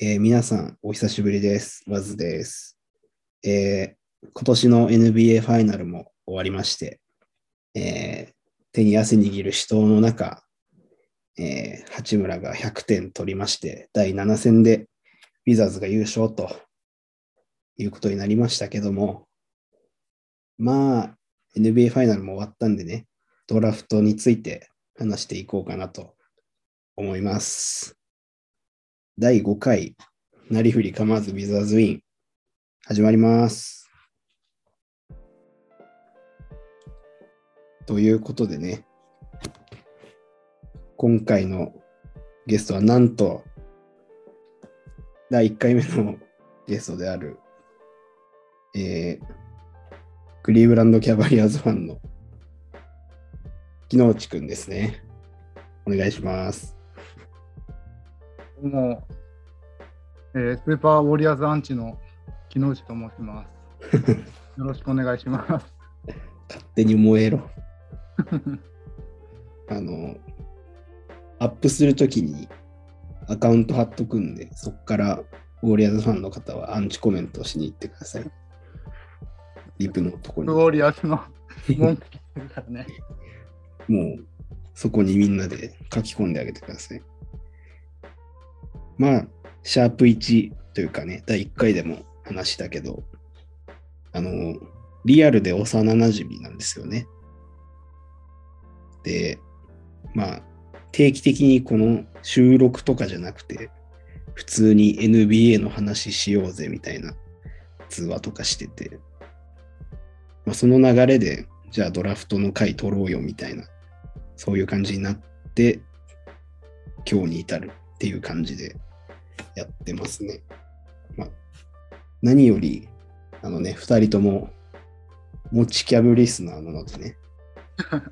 えー皆さん、お久しぶりです。ワズです。えー今年の NBA ファイナルも終わりまして、えー手に汗握る死闘の中、え八村が100点取りまして、第7戦でウィザーズが優勝ということになりましたけども、まあ、NBA ファイナルも終わったんでね、ドラフトについて話していこうかなと思います。第5回、なりふり構わずウィザーズウィン、始まります。ということでね、今回のゲストはなんと、第1回目のゲストである、えー、クリーブランドキャバリアーズファンの木之内くんですね。お願いします。どうも、えースーパーウォリアーズアンチの木之内と申します。よろしくお願いします。勝手に燃えろ。あの、アップするときにアカウント貼っとくんで、そこからウォリアーズファンの方はアンチコメントしに行ってください。リプのとこに。ウォリアーズの文句聞いてるからね。もうそこにみんなで書き込んであげてください。まあ、シャープ1というかね、第1回でも話したけど、あの、リアルで幼なじみなんですよね。で、まあ、定期的にこの収録とかじゃなくて、普通に NBA の話しようぜみたいな通話とかしてて、まあ、その流れで、じゃあドラフトの回取ろうよみたいなそういう感じになって、今日に至るっていう感じでやってますね。まあ、何より、あのね、二人とも、持ちキャブリスナーなのでね。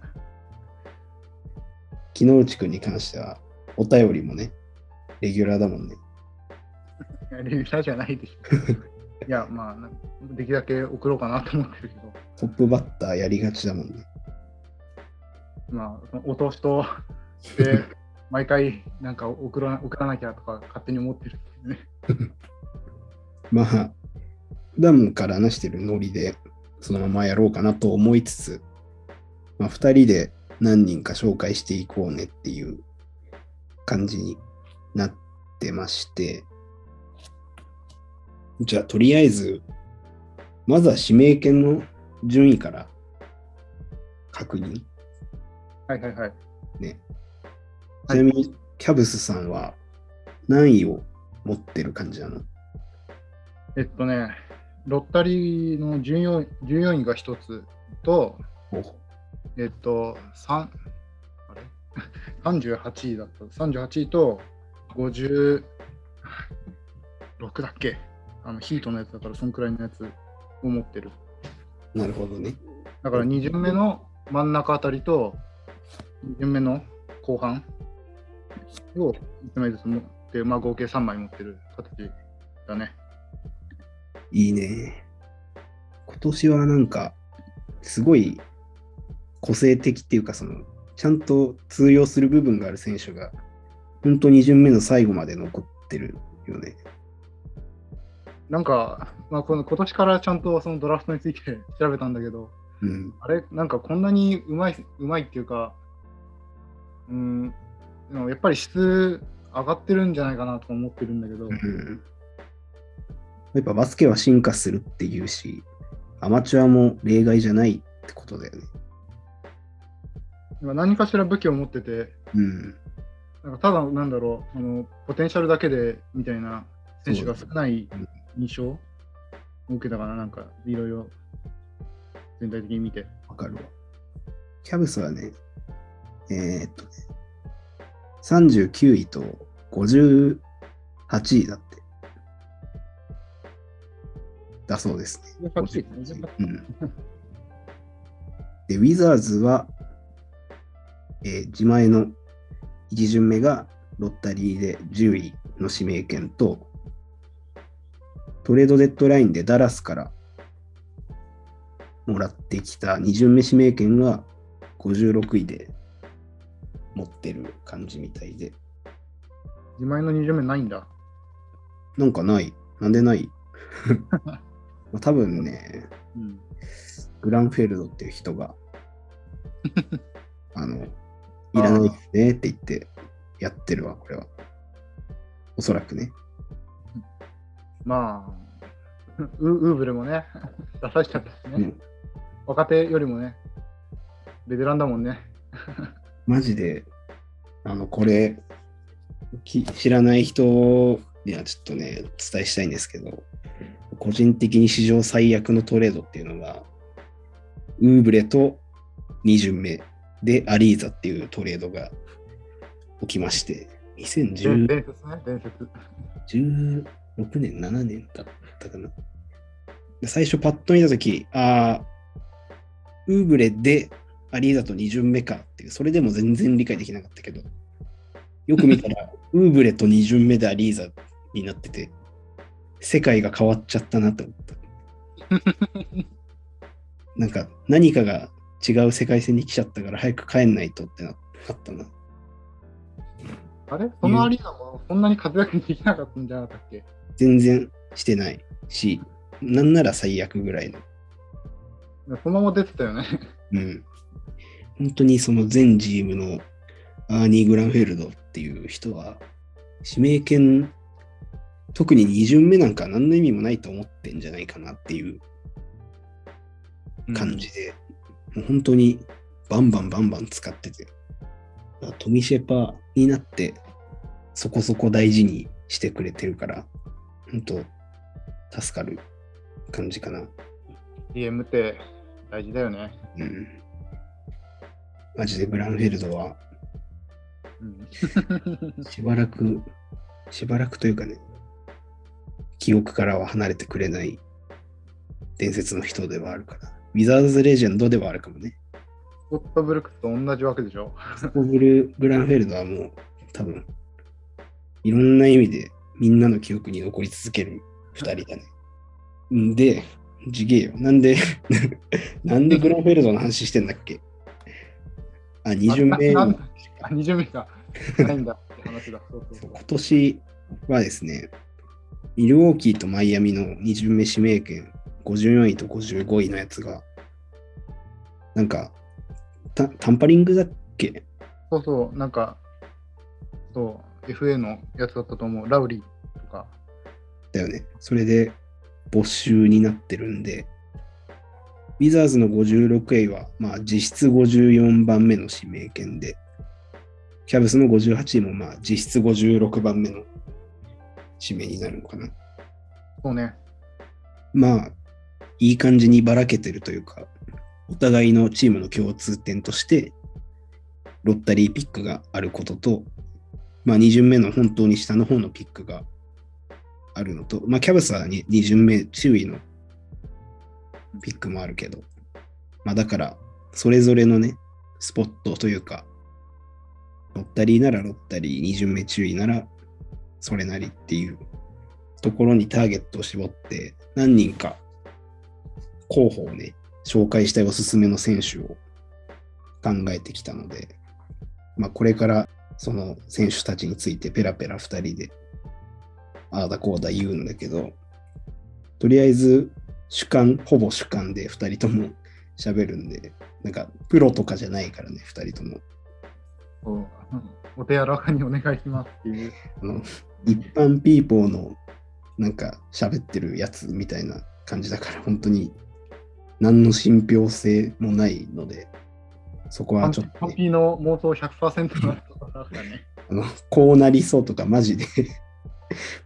木之内くんに関しては、お便りもね、レギュラーだもんね。いやレギュラーじゃないでしょ。いや、まあ、なできるだけ送ろうかなと思ってるけど、トップバッターやりがちだもんね。まあ、そのお通しとして、毎回なんか送ら送らなきゃとか勝手に思ってるんですね。まあ、普段から話してるノリで、そのままやろうかなと思いつつ、まあ、二人で何人か紹介していこうねっていう感じになってまして、じゃあ、とりあえず、まずは指名権の順位から確認。はいはいはい。ね。ちはいなみに、キャブスさんは何位を持ってる感じなの？えっとね、ロッタリーの14 14位が1つと、おえっと、3あれ？38位だった。38位と56だっけ？あのヒートのやつだから、そんくらいのやつを持ってる。なるほどね。だから2巡目の真ん中あたりと、2巡目の後半を1枚ずつ持って、まあ、合計3枚持ってる形だね。いいね。今年はなんか、すごい個性的っていうか、その、ちゃんと通用する部分がある選手が、本当に巡目の最後まで残ってるよね。なんか、まあ、この今年からちゃんとそのドラフトについて調べたんだけど、うん。あれ、なんかこんなにうまい、うまいっていうか、うん、やっぱり質上がってるんじゃないかなとか思ってるんだけど、うんやっぱバスケは進化するっていうし、アマチュアも例外じゃないってことだよね。今何かしら武器を持ってて、うん。なんかただ、なんだろうあの、ポテンシャルだけでみたいな選手が少ないうん印象を受けたかな、なんかいろいろ全体的に見て。わかるわ。キャブスはね、えーっとね、39位と58位だって。だそうですね。58位うん。で、ウィザーズは、えー自前の1巡目がロッタリーで10位の指名権と、トレードデッドラインでダラスからもらってきた2巡目指名権が56位で持ってる感じみたいで。自前の2巡目ないんだ。なんかない。なんでない？まあ多分ね、うん。グランフェルドっていう人が、あの、いらないですねって言ってやってるわ、これは。おそらくね。まあ、ウウーブルもね、出さしちゃったしね。うん若手よりもね、ベテランだもんね。マジで、あの、これ、き知らない人にはちょっとね、お伝えしたいんですけど、個人的に史上最悪のトレードっていうのが、ウーブレと2巡目でアリーザっていうトレードが起きまして、伝2016伝説ね、伝説。年、7年だったかな。で最初パッと見たとき、ああ、ウーブレでアリーザと2巡目かっていう、それでも全然理解できなかったけど、よく見たら、ウーブレと2巡目でアリーザになってて、世界が変わっちゃったなと思った。なんか、何かが違う世界線に来ちゃったから早く帰んないとってななったな。あれ？そのアリーナもそんなに活躍できなかったんじゃなかったっけ？全然してないし、なんなら最悪ぐらいの。そのまま出てたよね。うん。本当にその全 GM のアーニー・グランフェルドっていう人は、指名権、特に2巡目なんか何の意味もないと思ってんじゃないかなっていう感じで、もう本当にバンバンバンバン使ってて、トミシェパになってそこそこ大事にしてくれてるから、本当助かる感じかな。DM って大事だよね。うん。マジでグランフェルドはうん、しばらく、しばらくというかね、記憶からは離れてくれない伝説の人ではあるから、ウィザーズ・レジェンドではあるかもね。スコット・ブルックスと同じわけでしょ？スコブル・グランフェルドはもう多分、いろんな意味でみんなの記憶に残り続ける二人だね。んで、次元よ。なんで、なんでグランフェルドの話してんだっけ？あ、二巡目のあ2巡目か。ないんだって話だ。そうそうそう今年はですね、ミルウォーキーとマイアミの2巡目指名権54位と55位のやつが、なんか、タタンパリングだっけ？そうそう、なんか、そう、FA のやつだったと思う。ラウリーとか。だよね。それで没収になってるんで、ウィザーズの56位は、まあ実質54番目の指名権で、キャブスの58位もまあ実質56番目の指名になるのかな。そうね。まあ、いい感じにばらけてるというか、お互いのチームの共通点として、ロッタリーピックがあることと、まあ、2巡目の本当に下の方のピックがあるのと、まあ、キャブスは 2, 2巡目注意のピックもあるけど、まあ、だから、それぞれのね、スポットというか、ロッタリーならロッタリー、2巡目注意ならそれなりっていうところにターゲットを絞って、何人か候補をね、紹介したいおすすめの選手を考えてきたので、まあ、これからその選手たちについてペラペラ2人で、ああだこうだ言うんだけど、とりあえず主観、ほぼ主観で2人とも喋るんで、なんかプロとかじゃないからね、2人とも。そううんお手柔らかにお願いしますっていう。あの一般ピーポーのなんか喋ってるやつみたいな感じだから、本当に何の信憑性もないので、そこはちょっと、ね、ピーの妄想100%のところだからね。あのこうなりそうとかマジで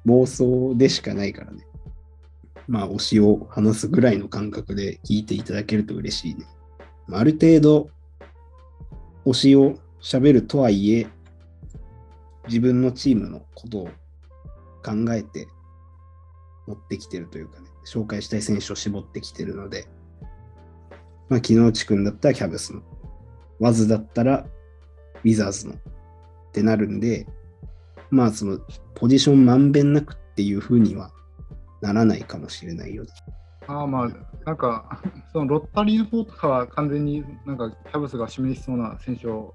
妄想でしかないからね。まあ推しを話すぐらいの感覚で聞いていただけると嬉しいね。まある程度推しを喋るとはいえ、自分のチームのことを考えて持ってきてるというかね、紹介したい選手を絞ってきてるので、まあ、木之内くんだったらキャブスの、ワズだったらウィザーズのってなるんで、まあそのポジションまんべんなくっていう風にはならないかもしれないよ。ああまあ、なんか、そのロッタリーの方とかは完全になんかキャブスが指名しそうな選手を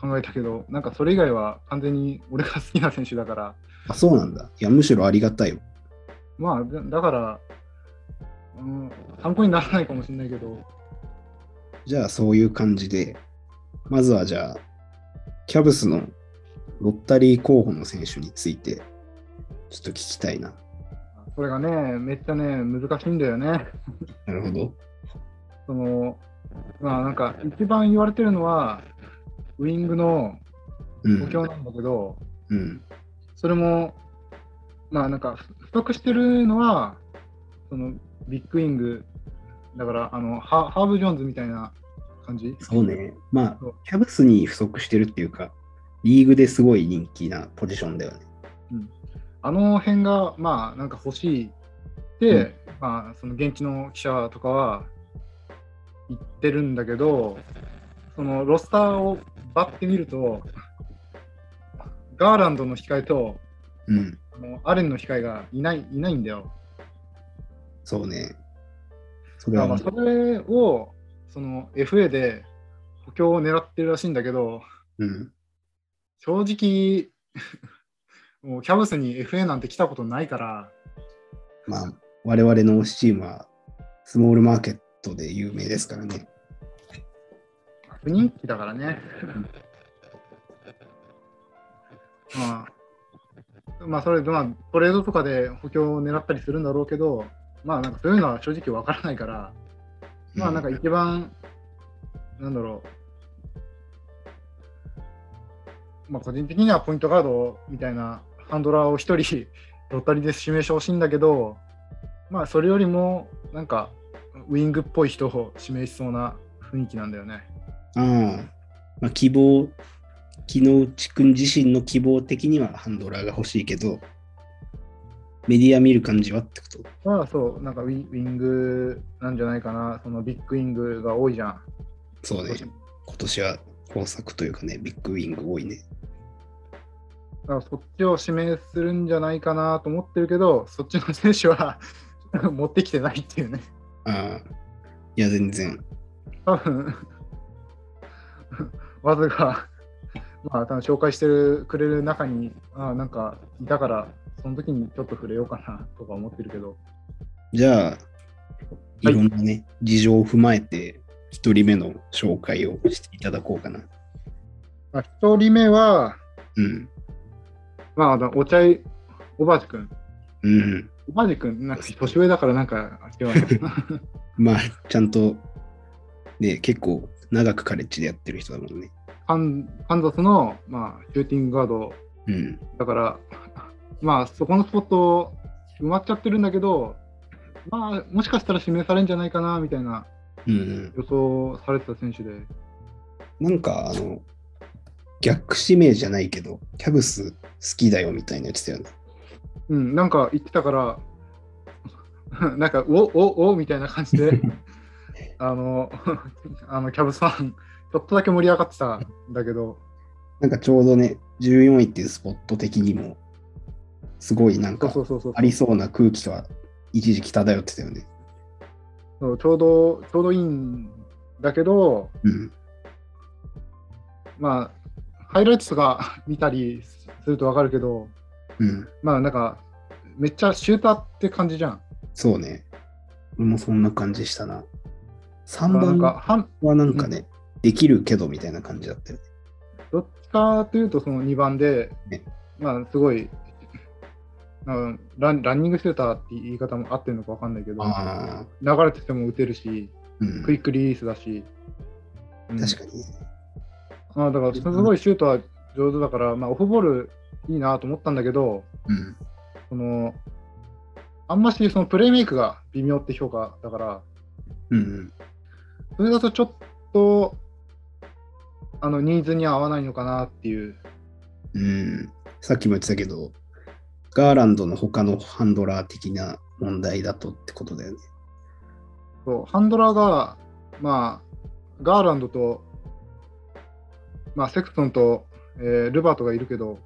考えたけど、なんかそれ以外は完全に俺が好きな選手だから、あ、そうなんだ。いや、むしろありがたいよ。まあ、だだから、うん、参考にならないかもしれないけど、じゃあ、そういう感じで、まずはじゃあ、キャブスのロッタリー候補の選手について、ちょっと聞きたいな。これがね、めっちゃね、難しいんだよね。なるほど。その、まあなんか、一番言われてるのは、ウイングのうん。補強なんだけど、うん。それも、まあなんか、不足してるのは、そのビッグウィング、だからあのハ、ハーブ・ジョーンズみたいな感じそうね。まあキャブスに不足してるっていうか、リーグですごい人気なポジションだよね。あの辺が、まあなんか欲しいって、まあその現地の記者とかは言ってるんだけど、そのロスターをバッて見ると、ガーランドの控えとうん。あのアレンの控えがいないいないんだよ。そうね。それまあ、それをその FA で補強を狙ってるらしいんだけど、うん。正直、もうキャブスに FA なんて来たことないから、まあ、我々の推しチームは、スモールマーケットで有名ですからね。不人気だからね。まあ、まあ、それで、まあ、トレードとかで補強を狙ったりするんだろうけど、まあ、なんかそういうのは正直わからないから、まあ、なんか一番、なんだろう、まあ、個人的にはポイントガードみたいなハンドラーを一人、ロッタリで指名してほしいんだけど、まあ、それよりも、なんか、ウイングっぽい人を指名しそうな雰囲気なんだよね。ああ、まあ、希望、木之内くん自身の希望的にはハンドラーが欲しいけど、メディア見る感じはってこと？まあそう、なんかウィウィングなんじゃないかな、そのビッグウィングが多いじゃん。そうね。今年は豊作というかね、ビッグウィング多いね。だからそっちを指名するんじゃないかなと思ってるけど、そっちの選手は 持ってきてないっていうね。ああ、いや、全然。多分わずか、まあ、多分紹介してるくれる中に、あなんかいたから、その時にちょっと触れようかなとか思ってるけど、じゃあ、いろんなね、事情を踏まえて、一人目の紹介をしていただこうかな。まあ、1人目は、うん。まああの、お茶いおばあじくん。うん。おばあじくん、なんか年上だからなんか、まあ、ちゃんと、ね、結構長くカレッジでやってる人だもんね。カンカンザスの、まあ、シューティングガードうん。だから、まあ、そこのスポット埋まっちゃってるんだけど、まあ、もしかしたら指名されるんじゃないかなみたいなうん。予想されてた選手で、なんか、あの、逆指名じゃないけど、キャブス好きだよみたいなやつだよね。うん、なんか言ってたから、なんか、おおおみたいな感じで、あの、あのキャブスファン、ちょっとだけ盛り上がってたんだけど、なんかちょうどね、14位っていうスポット的にも、すごいなんかありそうな空気が一時期漂ってたよね。そうちょうど、ちょうどいいんだけど、うん。まあ、ハイライトとか 見たりするとわかるけど、うん。まあなんか、めっちゃシューターって感じじゃん。そうね。俺もそんな感じしたな。3なんか番半はなんかね、できるけどみたいな感じだったよね。どっちかというと、その2番で、ねまあすごい、なんかランランニングシューターって言い方も合ってるのかわかんないけど、流れてても打てるし、うん。クイックリリースだし、うん確かにね。まあ、だからすごいシュートは上手だから、まあ、オフボールいいなと思ったんだけど、うん。そのあんましそのプレーメイクが微妙って評価だから、うん。それだとちょっとあのニーズに合わないのかなっていう。うん。さっきも言ってたけど、ガーランドの他のハンドラー的な問題だとってことだよね。そうハンドラーが、まあ、ガーランドと、まあ、セクトンと、えールバートがいるけど、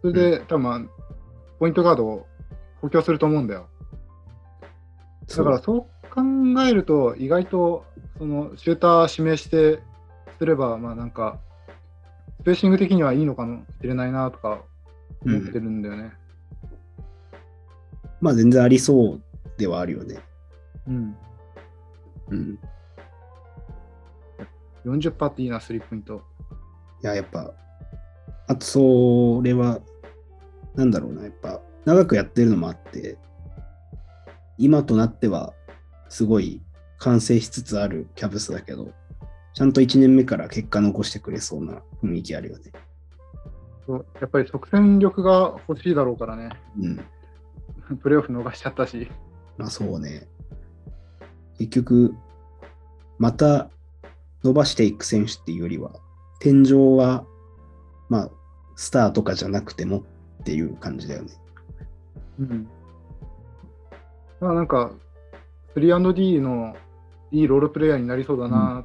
それで、多分まあポイントガードを補強すると思うんだよ。だからそう考えると、意外とそのシューター指名してすれば、まあなんか、ペーシング的にはいいのかもしれないなとか思ってるんだよね。まあ全然ありそうではあるよね。うん。うん。40%っていいな、スリーポイント。いや、やっぱ、あと、それは、なんだろうな、やっぱ、長くやってるのもあって、今となっては、すごい完成しつつあるキャブスだけど、ちゃんと1年目から結果残してくれそうな雰囲気あるよね。そうやっぱり即戦力が欲しいだろうからね。うん。プレーオフ逃しちゃったし。まあそうね。結局、また伸ばしていく選手っていうよりは、天井は、まあ、スターとかじゃなくてもっていう感じだよね。うん。まあなんか、3&D のいいロールプレイヤーになりそうだな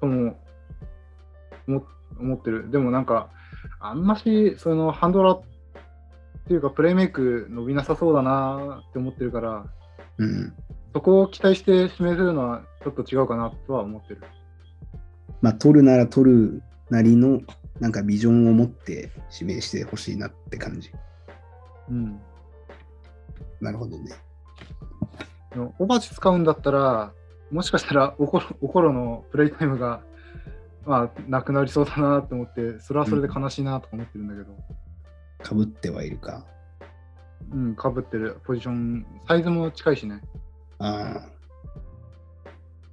とも思思ってる。でもなんか、あんましそのハンドラーっていうかプレイメイク伸びなさそうだなって思ってるから、うん。そこを期待して指名するのはちょっと違うかなとは思ってる。まあ、取るなら取るなりの、なんかビジョンを持って指名してほしいなって感じ。うん。なるほどね。オバチ使うんだったら、もしかしたらおころおころのプレイタイムが、まあ、なくなりそうだなって思って、それはそれで悲しいなとか思ってるんだけど、かぶってはいるか。うん、かぶってるポジション、サイズも近いしね。ああ。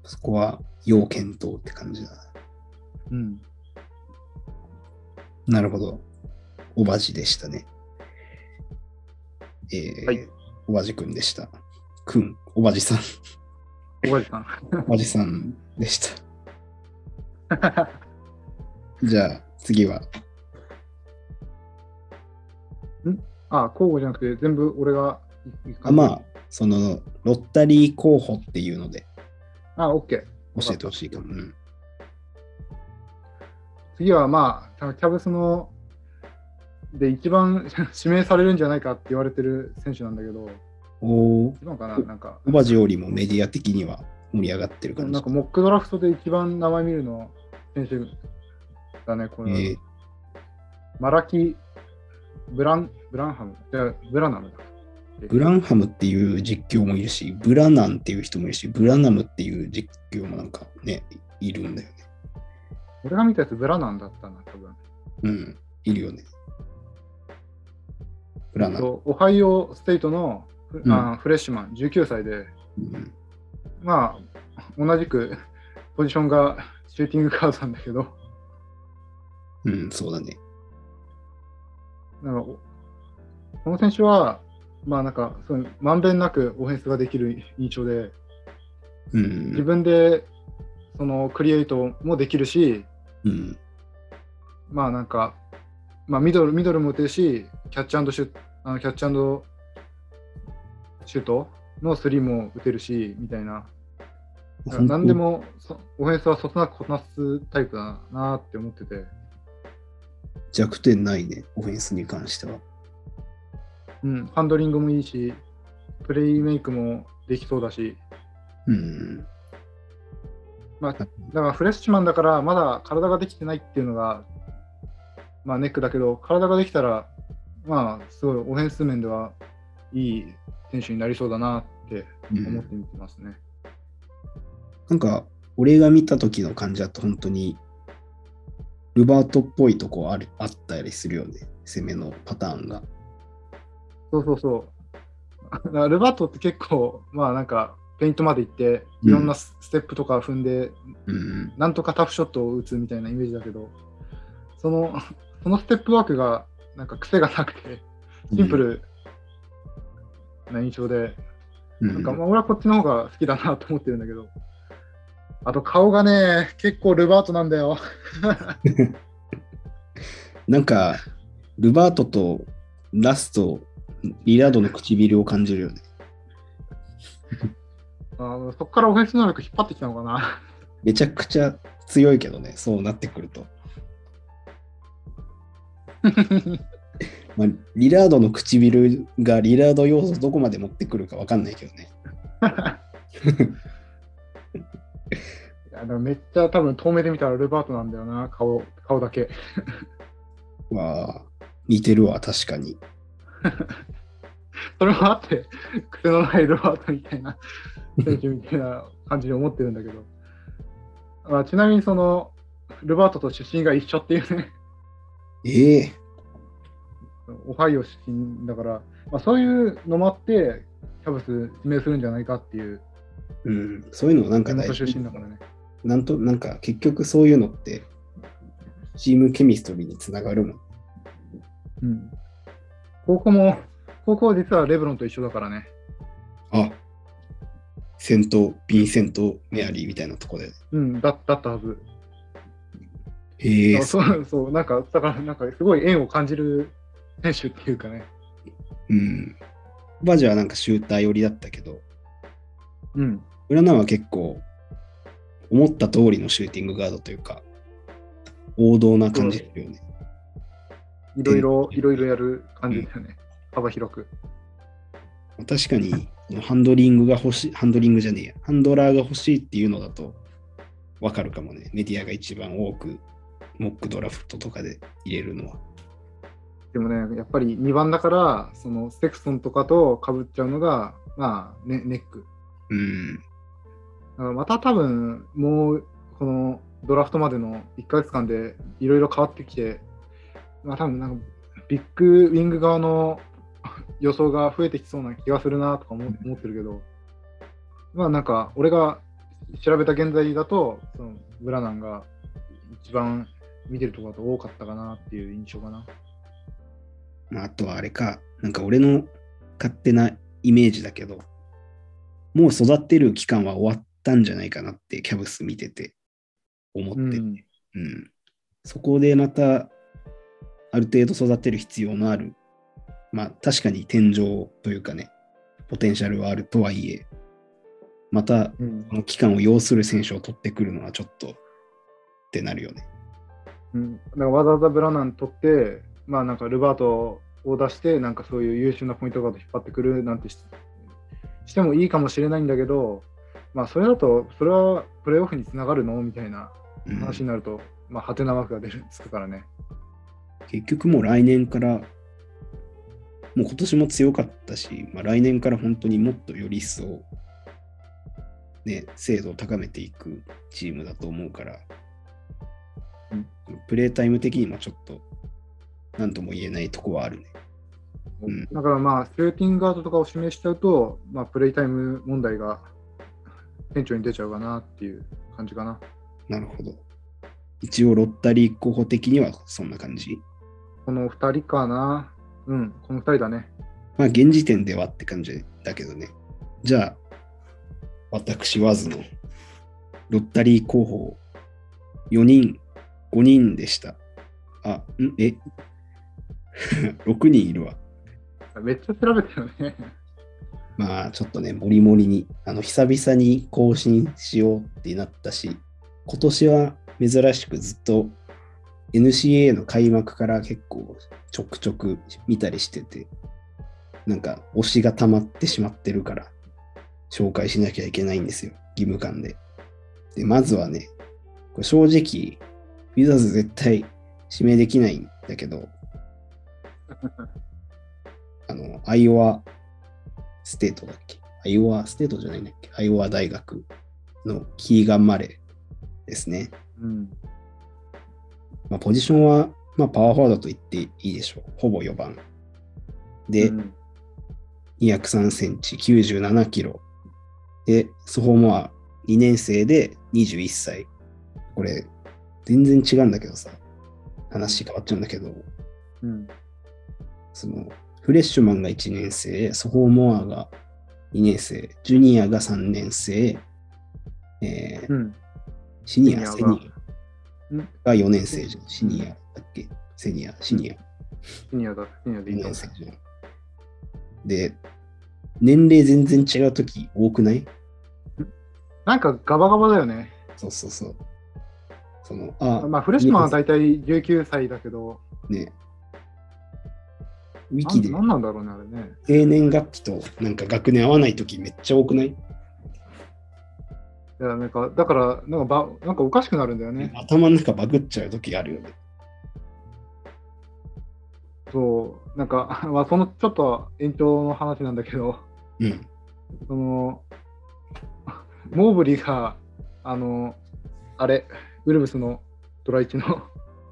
そこは要検討って感じだな。うん。なるほど。おばじでしたね。えーはいおばじくんでした。くん、おばじさん、小林さん。おばじさんでした。じゃあ次は、あ、交互じゃなくて、全部俺があまあ、そのロッタリー候補っていうのであ、オッケー。教えてほしいかも。うん次はまあ、キャブスので一番 指名されるんじゃないかって言われてる選手なんだけど、おー一番かな？なんか、おばじよりもメディア的には盛り上がってる感じなんか。モックドラフトで一番名前見るの選手だね、この、えーマラキ・ブラン、ブランハム、じゃあブラナムだ。ブランハムっていう実況もいるし、ブラナンっていう人もいるし、ブラナムっていう実況もなんかね、いるんだよね。俺が見たやつブラナンだったな、多分。うん、いるよね。ブラナム。とオハイオステイトのフ,、うんあフレッシュマン、19歳で、うんまあ、同じくポジションがシューティングガードなんだけど、うん、そうだね。なんかおこの選手は、まあなんか、そのまんべんなくオフェンスができる印象で、うん。自分でそのクリエイトもできるし、うん。まあなんか、まあミドルミドルも打てるし、キャッチアンドシュあのキャッチアンドシュートのスリーも打てるし、みたいな。何でもそオフェンスはそつなくこなすタイプだなって思ってて、弱点ないね、オフェンスに関しては。うん、ハンドリングもいいし、プレイメイクもできそうだし、うん。まあ、だからフレッシュマンだからまだ体ができてないっていうのが、まあネックだけど、体ができたら、まあすごいオフェンス面ではいい選手になりそうだなってうん思って見てますね。なんか、俺が見た時の感じだと本当に、ルバートっぽいとこあるあったりするよね、攻めのパターンが。そうそうそう。ルバートって結構、まあなんか、ペイントまで行って、うんいろんなスステップとか踏んで、うん。なんとかタフショットを打つみたいなイメージだけど、その そのステップワークがなんか癖がなくて、シンプルな印象で、うん。なんかまあ俺はこっちの方が好きだなと思ってるんだけど、あと顔がね、結構ルバートなんだよ。なんか、ルバートとラスト、リラードの唇を感じるよね。あのそこからオフェンス能力引っ張ってきたのかな。めちゃくちゃ強いけどね、そうなってくると。まあ、リラードの唇がリラード要素どこまで持ってくるかわかんないけどね。いやでもめっちゃ多分遠目で見たらルバートなんだよな、顔顔だけ。わあ、似てるわ、確かに。それもあって、癖のないルバートみたいな選手みたいな感じに思ってるんだけど。まあ、ちなみにその、ルバートと出身が一緒っていうね、ええオハイオ出身だから、まあ、そういうのもあって、キャブス指名するんじゃないかっていう、うん、そういうのなんか大事出身だからね。なんと、なんか結局そういうのって、チームケミストリーにつながるもん。うん。高校も、高校は実はレブロンと一緒だからね。あ、セント・ヴィンセント・メアリーみたいなとこで。うん、だだったはず。へえあそう、そう、なんか、だから、なんか、すごい縁を感じる選手っていうかね。うん。バジはなんかシューター寄りだったけど、うん。浦ナは結構、思った通りのシューティングガードというか、王道な感じよね。いろいろ、いろいろやる感じだよね。幅広く。確かに、ハンドリングが欲しい、ハンドリングじゃねえや、ハンドラーが欲しいっていうのだと、わかるかもね。メディアが一番多く、モックドラフトとかで入れるのは。でもね、やっぱり2番だから、そのセクソンとかと被っちゃうのが、まあ、ね、ネック。うん。だからまた多分、もう、このドラフトまでの1ヶ月間でいろいろ変わってきて、まあ多分なんか、ビッグウィング側の 予想が増えてきそうな気がするなとか思思ってるけど、まあなんか、俺が調べた現在だと、そのブラナンが一番見てるところだと多かったかなっていう印象かな。まあ、あとはあれか、なんか俺の勝手なイメージだけど、もう育ってる期間は終わったんじゃないかなってキャブス見てて思ってて、ううんん。そこでまたある程度育てる必要のある、まあ確かに天井というかね、ポテンシャルはあるとはいえ、またうんこの期間を要する選手を取ってくるのはちょっとってなるよね。うん、だからわざわざブラナン取って、まあなんかルバートを出して、なんかそういう優秀なポイントガード引っ張ってくるなんてししてもいいかもしれないんだけど、まあそれだと、それはプレーオフにつながるのみたいなうん話になると、まあハテナマークが出るつくからね。結局もう来年から、もう今年も強かったし、まあ、来年から本当にもっとより一層、ね、精度を高めていくチームだと思うから、うんプレータイム的にもちょっと、なんとも言えないとこはあるね。うんだからまあ、シューティングガードとかを指名しちゃうと、まあプレイタイム問題が店長に出ちゃうかなっていう感じかな。なるほど。一応、ロッタリー候補的にはそんな感じ？この2人かな。うん、この2人だね。まあ、現時点ではって感じだけどね。じゃあ、私、ワズのロッタリー候補4人、5人でした。あ、ん？え ?6 人いるわ。めっちゃ調べたよね。まあ、ちょっとね、もりもりに、あの、久々に更新しようってなったし、今年は珍しくずっと NCAA の開幕から結構ちょくちょく見たりしてて、なんか推しが溜まってしまってるから、紹介しなきゃいけないんですよ、義務感で。で、まずはね、これ正直、ウィザーズ絶対指名できないんだけど、あの、アイオワステートだっけ？アイオワステートじゃないんだっけ？アイオワ大学のキーガン・マレーですね。うん。まあ、ポジションは、まあ、パワーフォワードと言っていいでしょう。ほぼ4番。で、うん203センチ、97キロ。で、ソフォーモア2年生で21歳。これ、全然違うんだけどさ、話変わっちゃうんだけど、うん。その、フレッシュマンが1年生、ソフォーモアが2年生、ジュニアが3年生、えーうん。シニア、セシニアがニうんアが4年生じゃん。シニアだっけ？セニア、シニア。シニアだ、シニアでい4い年生じゃん。で、年齢全然違うとき多くない？なんかガバガバだよね。そうそうそう。その、あ、まあ、フレッシュマンは大体19歳だけど、ね、ウィキでなんなんなんだろうね、あれね。生年月日となんか学年合わないときめっちゃ多くない？いや、なんか、だから、なんかば、なんかおかしくなるんだよね。頭の中バグっちゃうときあるよね。そう、なんか、まあ、そのちょっと延長の話なんだけど、うん。その、モーブリーが、あの、あれ、ウルブスのドラ1の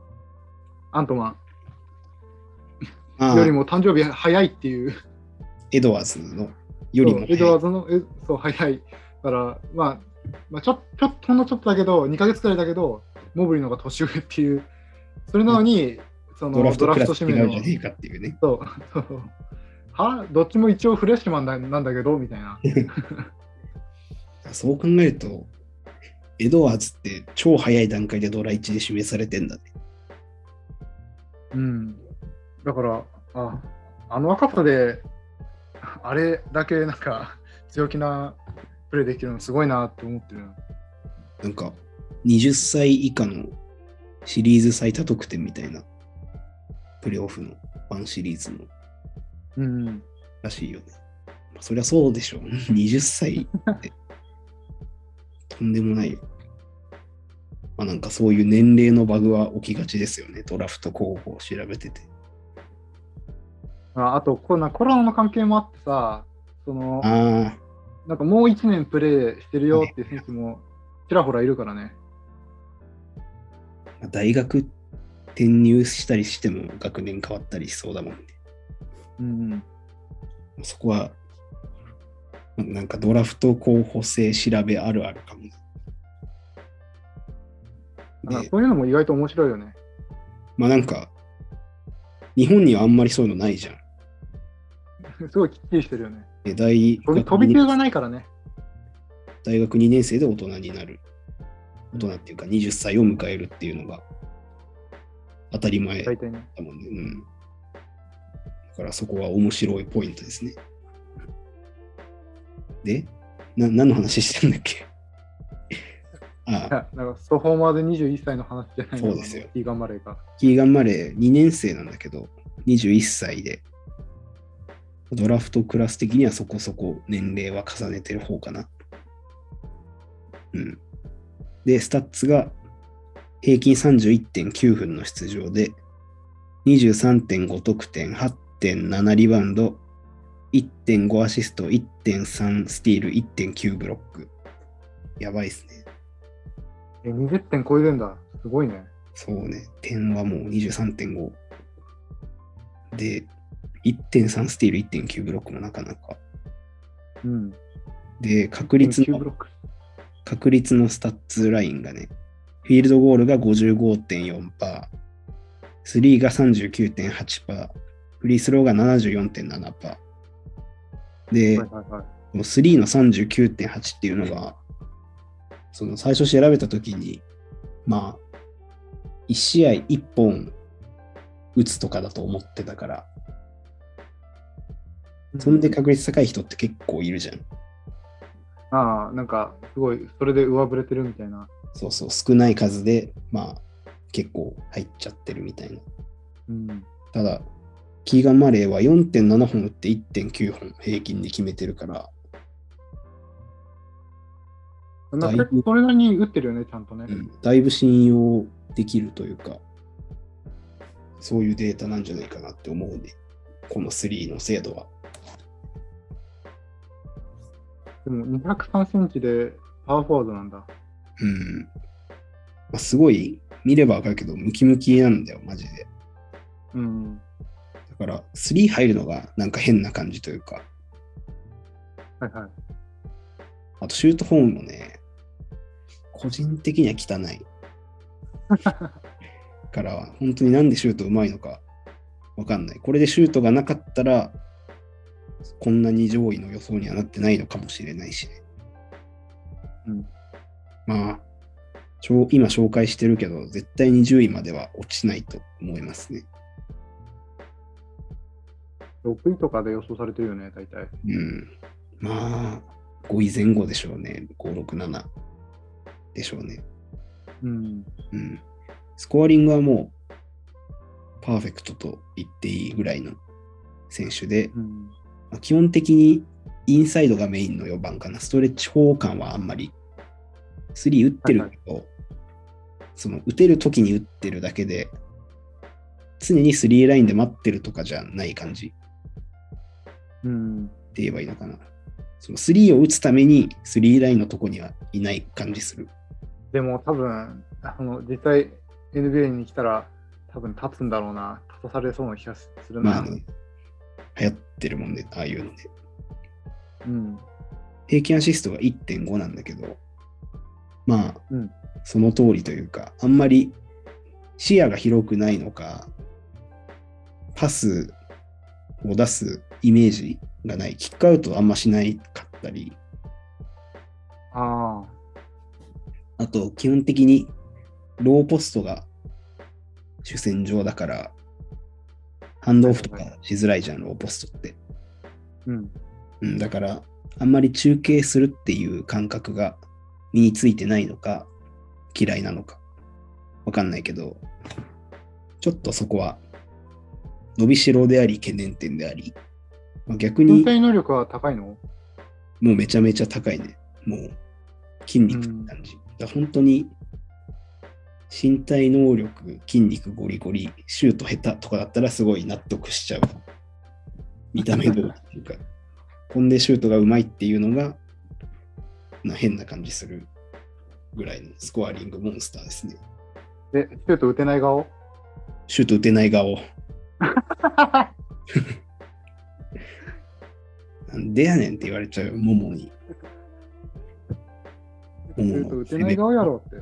アントマンよりも誕生日早いっていう、エドワーズのよりもエドワーズの、えそう、早い。だから、まあ、まあ、ちょちょっとほんのちょっとだけど、2ヶ月くらいだけど、モーブリーの方が年上っていう、それなのに、そのドラフト指名のじゃねえかっていうね。そう、そう。は？どっちも一応フレッシュマンだなんだけど、みたいな。そう考えると、エドワーズって超早い段階でドラ1で指名されてんだね。うん。だから、ああの若さで、あれだけなんか強気なプレーできるのすごいなって思ってるな。なんか、20歳以下のシリーズ最多得点みたいな、プレーオフのワンシリーズのうん。らしいよね。まあ、そりゃそうでしょう。20歳って。とんでもないよ。まあなんかそういう年齢のバグは起きがちですよね。ドラフト候補を調べてて。ああとコロナ、コロナの関係もあってさ、その、あなんかもう1年プレーしてるよっていう選手もちらほらいるからね。あ、大学転入したりしても学年変わったりしそうだもんね。うん。そこは、まなんかドラフト候補生調べあるあるかも。そういうのも意外と面白いよね。まあなんか、日本にはあんまりそういうのないじゃん。すごいきっちりしてるよね。で大学飛び級がないからね。大学2年生で大人になる。大人っていうか20歳を迎えるっていうのが当たり前だ。もんね。うん。だからそこは面白いポイントですね。で、な何の話してんだっけ？ああ、なんかソフォーマーで21歳の話じゃないのそうですよキーガンマレーが。キーガン・マレー2年生なんだけど、21歳で、ドラフトクラス的にはそこそこ年齢は重ねてる方かな。うん。で、スタッツが平均31.9分の出場で、23.5得点、8.7リバウンド、1.5アシスト、1.3スティール、1.9ブロック。やばいっすね。え、20点超えてんだ。すごいね。そうね、点はもう23.5。で、1.3スティール、1.9ブロックもなかなか。うん。で、確率9ブの。確率のスタッツラインがね、フィールドゴールが55.4%、スリーが39.8%、フリースローが74.7%。で、はいはいはい。この3の39.8っていうのが、その最初調べたときに、まあ、1試合1本打つとかだと思ってたから、そんで確率高い人って結構いるじゃん。ああ、なんか、すごい、それで上振れてるみたいな。そうそう、少ない数で、まあ、結構入っちゃってるみたいな。うん。ただ、キーガン・マレーは4.7本打って1.9本平均で決めてるから、なそれなりに打ってるよね、ちゃんとね。うんだいぶ信用できるというか、そういうデータなんじゃないかなって思うね。この3の精度は。でも203センチでパワーフォワードなんだ。うん。まあ、すごい、見ればわかるけど、ムキムキなんだよ、マジで。うん。だから、3入るのがなんか変な感じというか、はいはい。あとシュートフォームもね、個人的には汚い。から、本当になんでシュートうまいのかわかんない。これでシュートがなかったら、こんなに上位の予想にはなってないのかもしれないしね。うん。まあ、今紹介してるけど、絶対に10位までは落ちないと思いますね。6位とかで予想されてるよね、大体。うん。まあ、5位前後でしょうね。5、6、7でしょうね。うん。うん。スコアリングはもう、パーフェクトと言っていいぐらいの選手で、うん。まあ基本的にインサイドがメインの4番かな。ストレッチ法感はあんまり。3打ってるけど、その打てる時に打ってるだけで、常にスリーラインで待ってるとかじゃない感じうん。って言えばいいのかな。そのスリーを打つためにスリーラインのとこにはいない感じする。でも多分、あの実際 NBA に来たら多分立つんだろうな。立たされそうな気がするな。まあね、流行ってるもんね、ああいうので。うん。平均アシストが1.5なんだけど、まあ、うん。その通りというか、あんまり視野が広くないのか、パスを出すイメージがない、キックアウトあんましないかったり、あ。あと基本的にローポストが主戦場だから、ハンドオフとかしづらいじゃん、ローポストって。あ。うん。うん、だから、あんまり中継するっていう感覚が身についてないのか、嫌いなのか、わかんないけど、ちょっとそこは伸びしろであり、懸念点であり、まあ、逆に身体能力は高いの？もうめちゃめちゃ高いね。もう筋肉って感じ。だから本当に身体能力、筋肉ゴリゴリ、シュート下手とかだったらすごい納得しちゃう。見た目通りっていうか、コンデシュートがうまいっていうのが、な変な感じするぐらいのスコアリングモンスターですね。で、シュート打てない顔？シュート打てない顔。なんでやねんって言われちゃうよ、ももに。シュート打てない顔やろって。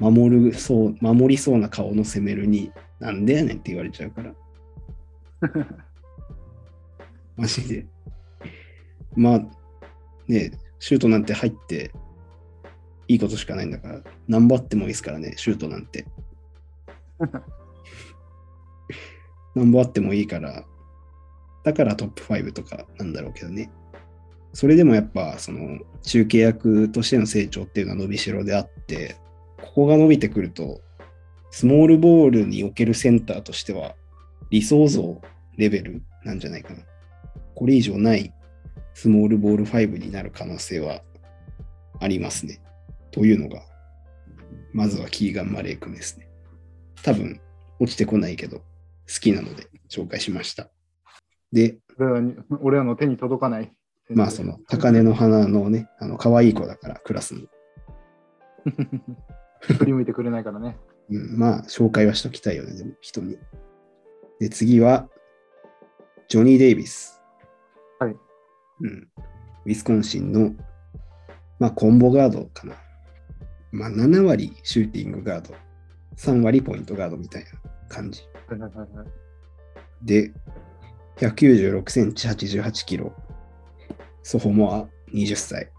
守るそう、守りそうな顔の攻めるに、なんでやねんって言われちゃうから。マジで。まあ、ねシュートなんて入っていいことしかないんだから、何番あってもいいですからね、シュートなんて。何番あってもいいから、だからトップ5とかなんだろうけどね。それでもやっぱ、その、中継役としての成長っていうのは伸びしろであって、ここが伸びてくると、スモールボールにおけるセンターとしては、理想像レベルなんじゃないかな。これ以上ないスモールボール5になる可能性はありますね。というのが、まずはキーガン・マレー君ですね。多分、落ちてこないけど、好きなので紹介しました。で、俺らの手に届かない。まあその高根の花のね、あの可愛い子だから、クラスの。振り向いてくれないからね。うん、まあ、紹介はしときたいよね、でも、人に。で、次は、ジョニー・デイビス。はい。うん。ウィスコンシンの、まあ、コンボガードかな。まあ、7割シューティングガード、3割ポイントガードみたいな感じ。はいはいはいはいで、196センチ、88キロ。ソフォモア、20歳。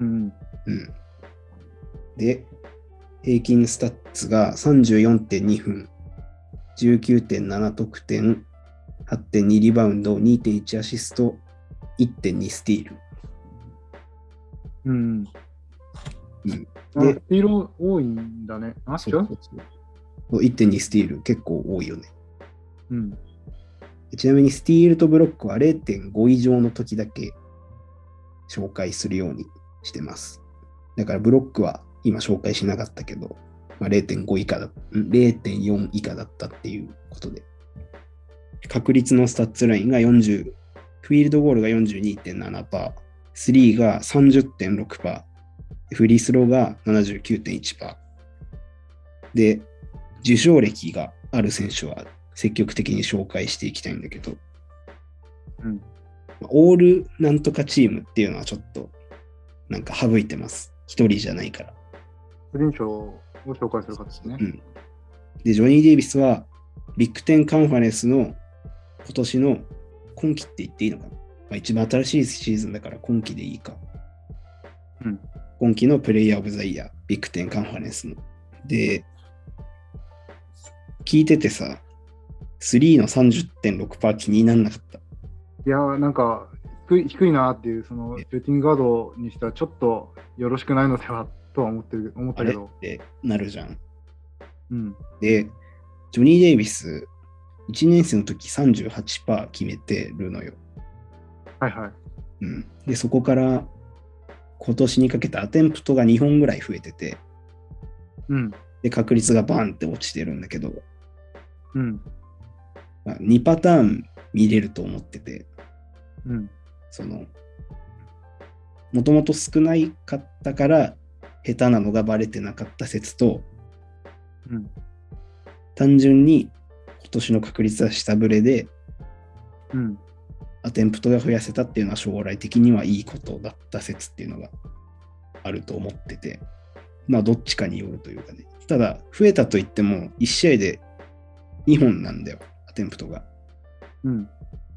うん。うん。で、平均スタッツが34.2分、19.7得点、8.2リバウンド、2.1アシスト、1.2スティール。うん。うんあでスティール多いんだね。あ、違うそう1.2スティール結構多いよね。うん。ちなみにスティールとブロックは0.5以上の時だけ紹介するようにしてます。だからブロックは今紹介しなかったけど、まあ、0.5以下だ、ん0.4以下だったっていうことで。確率のスタッツラインが40、フィールドゴールが42.7%、スリーが30.6%、フリースローが79.1%。で、受賞歴がある選手は積極的に紹介していきたいんだけど、うん。オールなんとかチームっていうのはちょっとなんか省いてます。一人じゃないから。不倫賞を紹介する形ねう。ん。で、ジョニー・デイビスはビッグテンカンファレンスの今年の今季って言っていいのかな、まあ、一番新しいシーズンだから今季でいいか。うん。今季のプレイヤー・オブ・ザ・イヤー、ビッグテンカンファレンスの。で、聞いててさ、3の30.6%気になんなかった？いやー、なんか低い低いなっていう、そのシューティングガードにしてはちょっとよろしくないのではとは思ってる思ったけど。てなるじゃん。うん。で、ジョニー・デイビス、1年生の時38%決めてるのよ。はいはい。うん。で、そこから今年にかけてアテンプトが2本ぐらい増えてて、うん。で、確率がバンって落ちてるんだけど、うん。まあ、2パターン見れると思ってて、うん。その、もともと少ないかったから、下手なのがバレてなかった説と、うん。単純に今年の確率は下振れで、うん。アテンプトが増やせたっていうのは将来的にはいいことだった説っていうのがあると思ってて、まあどっちかによるというかね。ただ、増えたといっても1試合で2本なんだよ、アテンプトが。うん。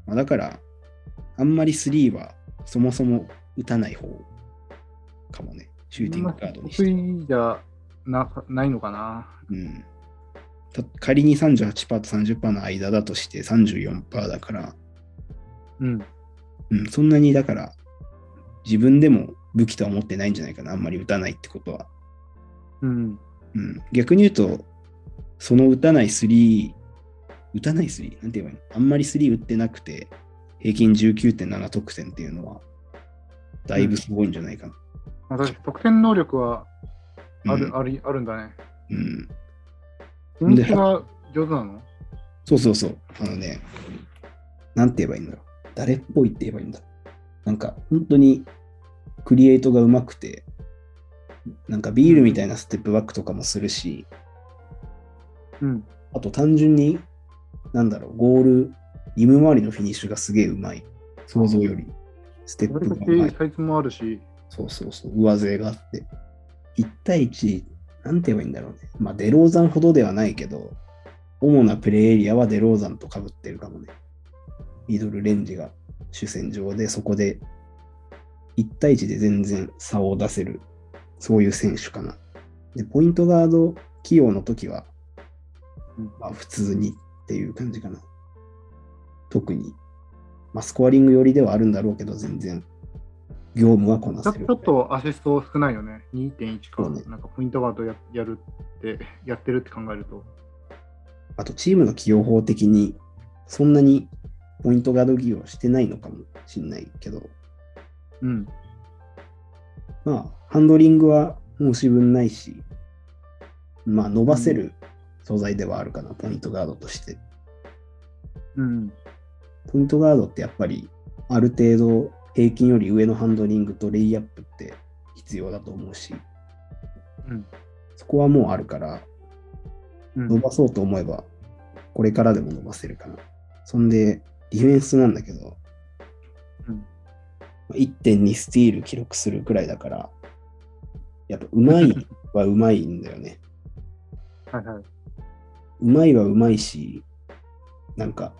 まあ、だから、あんまり3はそもそも打たない方かもね。シューティングカードにし得て。意じゃなないのかな。うん、た仮に38%と30%の間だとして34%だから、うん。うん、そんなにだから自分でも武器とは思ってないんじゃないかな、あんまり打たないってことは。うん。うん、逆に言うと、その打たない3、打たない 3? なんて言えばいいの？あんまり3打ってなくて、平均19.7得点っていうのは、だいぶすごいんじゃないかな。まあ、確かに得点能力はある,、うんあるあるんだね。うん、秘密が上手なの？そうそうそう。あのね、なんて言えばいいんだろう。誰っぽいって言えばいいんだ。なんか、本当にクリエイトがうまくて、なんかビールみたいなステップバックとかもするし、うん。あと単純に、なんだろう、ゴール、リム周りのフィニッシュがすげえうまい。想像より。ステップがうまいけ。サイズもあるし、そうそうそう、上背があって。1対1、なんて言えばいいんだろうね。まあ、デローザンほどではないけど、主なプレイエリアはデローザンと被ってるかもね。ミドルレンジが主戦場で、そこで1対1で全然差を出せる、そういう選手かな。で、ポイントガード起用の時は、まあ、普通にっていう感じかな。特に、まあ、スコアリング寄りではあるんだろうけど、全然、業務はこなせる。ちょっとアシスト少ないよね。2.1か、ねなんかポイントガードややるって、やってるって考えると。あと、チームの起用法的に、そんなにポイントガード起用してないのかもしんないけど、うん。まあ、ハンドリングは申し分ないし、まあ、伸ばせる素材ではあるかな、ポイントガードとして。うん。ポイントガードってやっぱり、ある程度平均より上のハンドリングとレイアップって必要だと思うし、うん。そこはもうあるから、うん伸ばそうと思えば、これからでも伸ばせるかな。そんで、ディフェンスなんだけど、うん1.2スティール記録するくらいだから、やっぱうまいはうまいんだよね。はいはい。うまいはうまいし、なんか、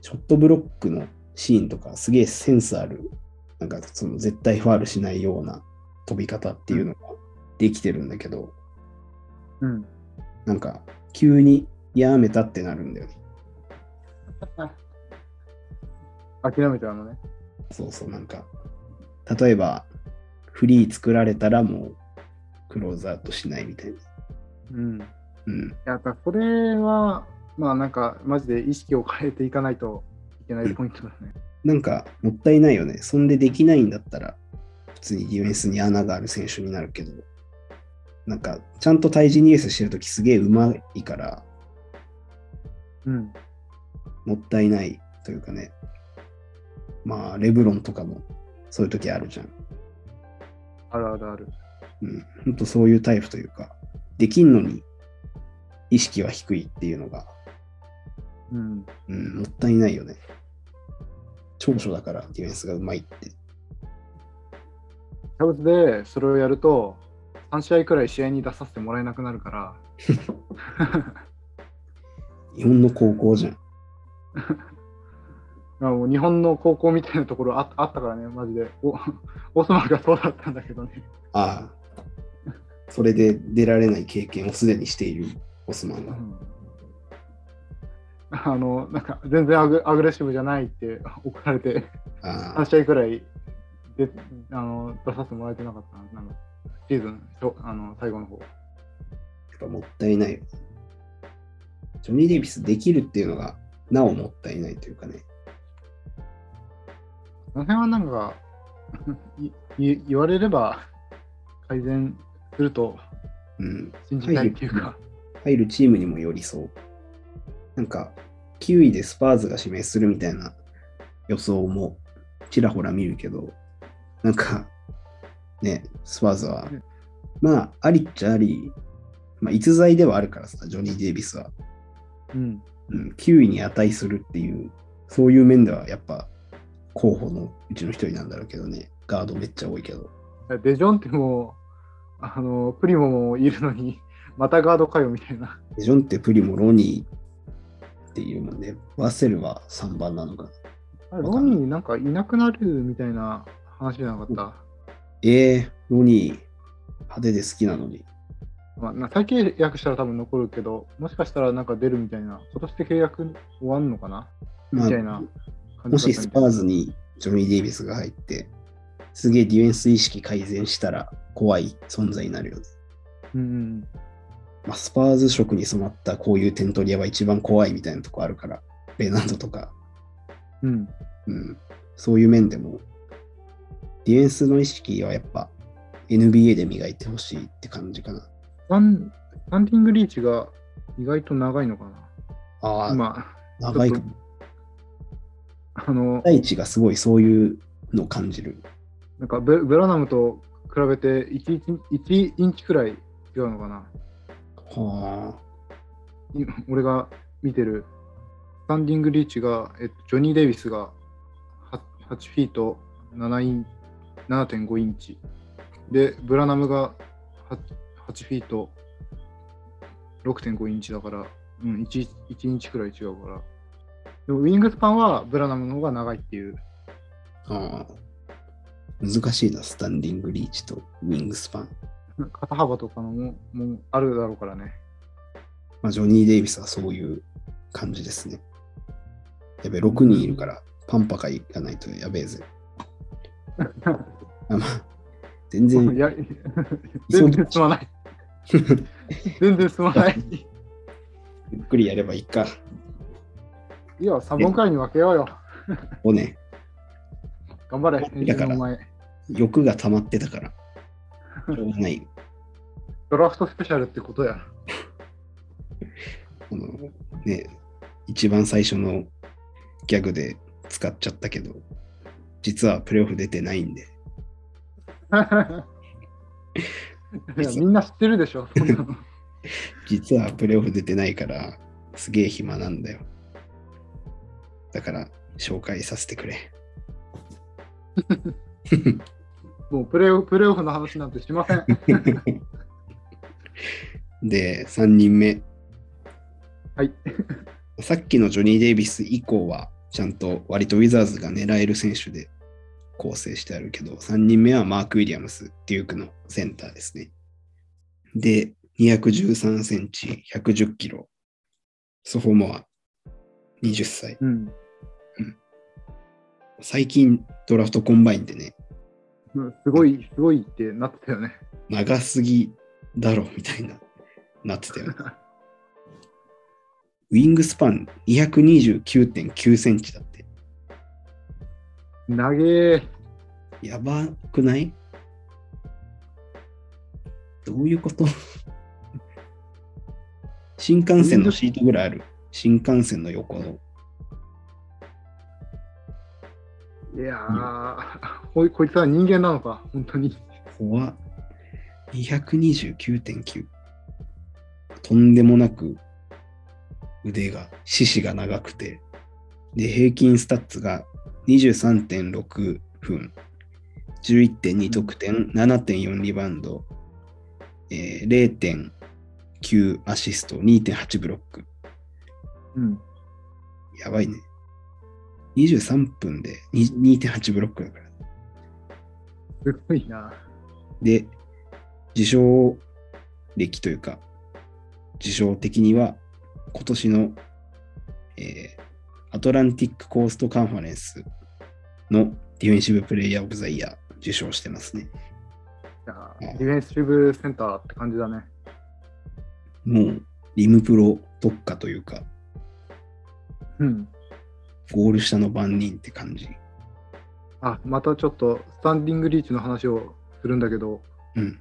ショットブロックのシーンとか、すげえセンスある、なんかその絶対ファールしないような飛び方っていうのができてるんだけど、うん。なんか、急にやめたってなるんだよね。諦めてあのね。そうそう、なんか、例えば、フリー作られたらもう、クローズアウトしないみたいな。うん。いうん。や、だからこれは、まあなんか、マジで意識を変えていかないといけないポイントだね。なんか、もったいないよね。そんでできないんだったら、普通にディフェンスに穴がある選手になるけど、なんか、ちゃんと対人ディフェンスしてるときすげえうまいから、うん。もったいないというかね。まあ、レブロンとかもそういうときあるじゃん。あるあるある。うん。ほんとそういうタイプというか、できんのに意識は低いっていうのが、うん。うん、もったいないよね。長所だからディフェンスがうまいって。キャブスでそれをやると、3試合くらい試合に出させてもらえなくなるから、日本の高校じゃん。ま あもう日本の高校みたいなところああったからね、マジで。おオスマンがそうだったんだけどね。ああ。それで出られない経験をすでにしているオスマンが。あの、なんか全然アグアグレッシブじゃないって 怒られて、あ3試合くらいであの出させてもらえてなかったな、なんかシーズンあの最後の方。やっぱもったいないよ。ジョニー・デイビスできるっていうのが、なおもったいないというかね。その辺はなんか いい言われれば改善するとうん。信じないっていうか。入るチームにもよりそう。なんか、9位でスパーズが指名するみたいな予想もちらほら見るけど、なんか、ね、スパーズはうん、まあ、ありっちゃあり、まあ、逸材ではあるからさ、ジョニー・デイビスは。うん。うん、9位に値するっていう、そういう面ではやっぱ候補のうちの一人なんだろうけどね、ガードめっちゃ多いけど。デジョンってもう、あの、プリモもいるのに、またガードかよみたいな。ジョンテ、プリモ、ロニーっていうもんね、ワッセルは3番なのかな？あれロニーなんかいなくなるみたいな話じゃなかった？えー、ロニー、派手で好きなのに。まあ、な再契約したら多分残るけど、もしかしたらなんか出るみたいな、今年で契約終わんのかな？みまあたいな感もじだったみたいしスパーズにジョニー・デイビスが入って、すげえディフェンス意識改善したら怖い存在になるよね。うんうん。まあ、スパーズ色に染まったこういう点取り屋は一番怖いみたいなとこあるから、ベナンドとか、うん。うん、そういう面でも、ディフェンスの意識はやっぱ NBA で磨いてほしいって感じかな。スタンスタンディングリーチが意外と長いのかなああ、今、長いかも。あの、大地がすごいそういうのを感じる。なんかブブラナムと比べて 1, 1インチくらい違うのかなはい俺が見てるスタンディングリーチが、えっと、ジョニー・デイビスが 8, 8フィート7イン7.5インチでブラナムが 8, 8フィート6.5インチだから、うん、1, 1インチくらい違うからでもウィングスパンはブラナムの方が長いっていうあ。ああ。難しいな、スタンディングリーチとウィングスパン。肩幅とかのももあるだろうからねまあ、ジョニー・デイビスはそういう感じですね。やべ、6人いるから、パンパがいかないとやべえぜ。あまあ、全然、や全然進まない全然進まないゆっくりやればいいか。いや3本回に分けようよをね、頑張れだから欲が溜まってたから、しょうがない。ドラフトスペシャルってことや。このね、一番最初のギャグで使っちゃったけど、実はプレーオフ出てないんで、いやみんな知ってるでしょ。実はプレーオフ出てないから、すげえ暇なんだよ。だから、紹介させてくれ。もうプレーオフプレーオフの話なんてしません。で、3人目。はい。さっきのジョニー・デイビス以降は、ちゃんと割とウィザーズが狙える選手で構成してあるけど、3人目はマーク・ウィリアムス、デュークのセンターですね。で、213センチ、110キロ。ソフォモア、20歳。うん。最近ドラフトコンバインでね、すごい、すごいってなってたよね。長すぎだろみたいな、なってたよね。ウィングスパン229.9センチだって。長え。やばくない？どういうこと？新幹線のシートぐらいある。新幹線の横の。いやー、こいこいつは人間なのか、本当に。怖っ。229.9。とんでもなく腕が、四肢が長くて、で、平均スタッツが23.6分、11.2得点、7.4リバウンド、えー0.9アシスト、2.8ブロック。うん。やばいね。23分で2 2.8ブロックだから。すごいな。で、受賞歴というか、受賞的には、今年の、えーアトランティックコーストカンファレンスのディフェンシブプレイヤーオブザイヤー受賞してますね。ディフェンシブセンターって感じだね。もう、リムプロ特化というか、うん。ゴール下の番人って感じ。あ、またちょっとスタンディングリーチの話をするんだけど、うん。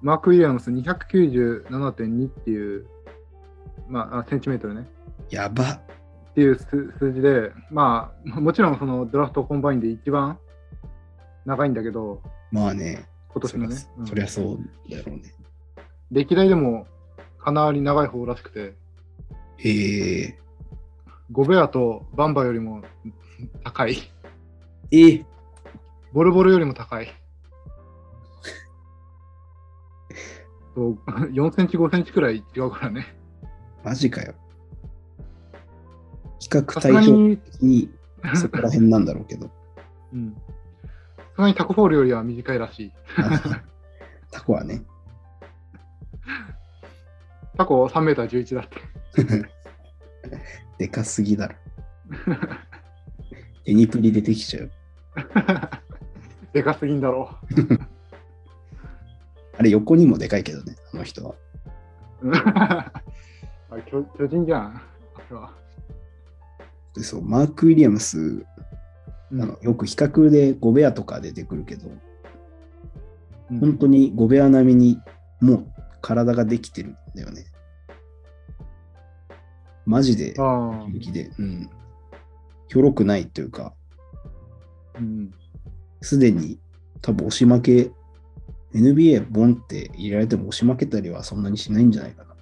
マーク・ウィリアムス297.2っていう、まあ、あセンチメートルね。やば。っていう数数字で、まあ、もちろんそのドラフトコンバインで一番長いんだけど、まあね、今年のね。そりゃそりゃそうだろうね。歴代でもかなり長い方らしくて、へえ。ゴベアとバンバよりも高い。えボルボルよりも高い。そう4センチ、5センチくらい違うからね。マジかよ。比較対照に、的 にそこら辺なんだろうけど。うん。さすがにタコフォールよりは短いらしい。タコはね。タコ3メーター11だって。でかすぎだろ。エニプリ出てきちゃう。でかすぎんだろあれ横にもでかいけどね、あの人は。う。あ巨巨人じゃん。あれは。でそう、マーク・ウィリアムス、うんあのよく比較でゴベアとか出てくるけど、うん本当にゴベア並みにもう体ができてるんだよね。マジで、ああ平気で、うん。ひょろくないというか、うん。すでに多分押し負け、NBA ボンって入れられても押し負けたりはそんなにしないんじゃないかな。っ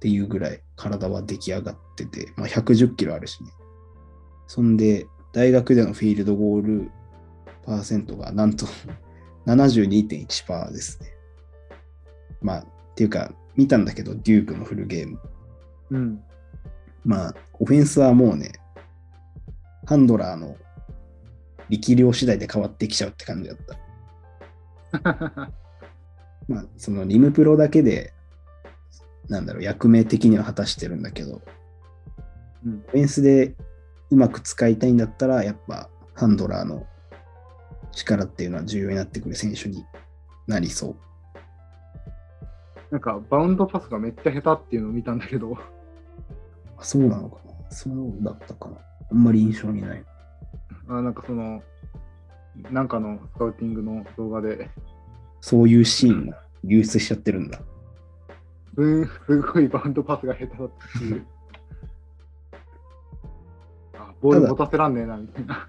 ていうぐらい体は出来上がってて、まあ、110キロあるしね。そんで、大学でのフィールドゴールパーセントがなんと 72.1%ですね。まあ、っていうか、見たんだけど、デュークのフルゲーム。うん。まあ、オフェンスはもうね、ハンドラーの力量次第で変わってきちゃうって感じだった。まあ、そのリムプロだけで、なんだろう、役目的には果たしてるんだけど、うんオフェンスでうまく使いたいんだったら、やっぱハンドラーの力っていうのは重要になってくる選手になりそう。なんか、バウンドパスがめっちゃ下手っていうのを見たんだけど、あそうなのかなそうだったかなあんまり印象にない。あなんかその、なんかのスカウティングの動画で、そういうシーンが流出しちゃってるんだ。すんすごいバウンドパスが下手だったっていう。あボール持たせらんねえなみたいな。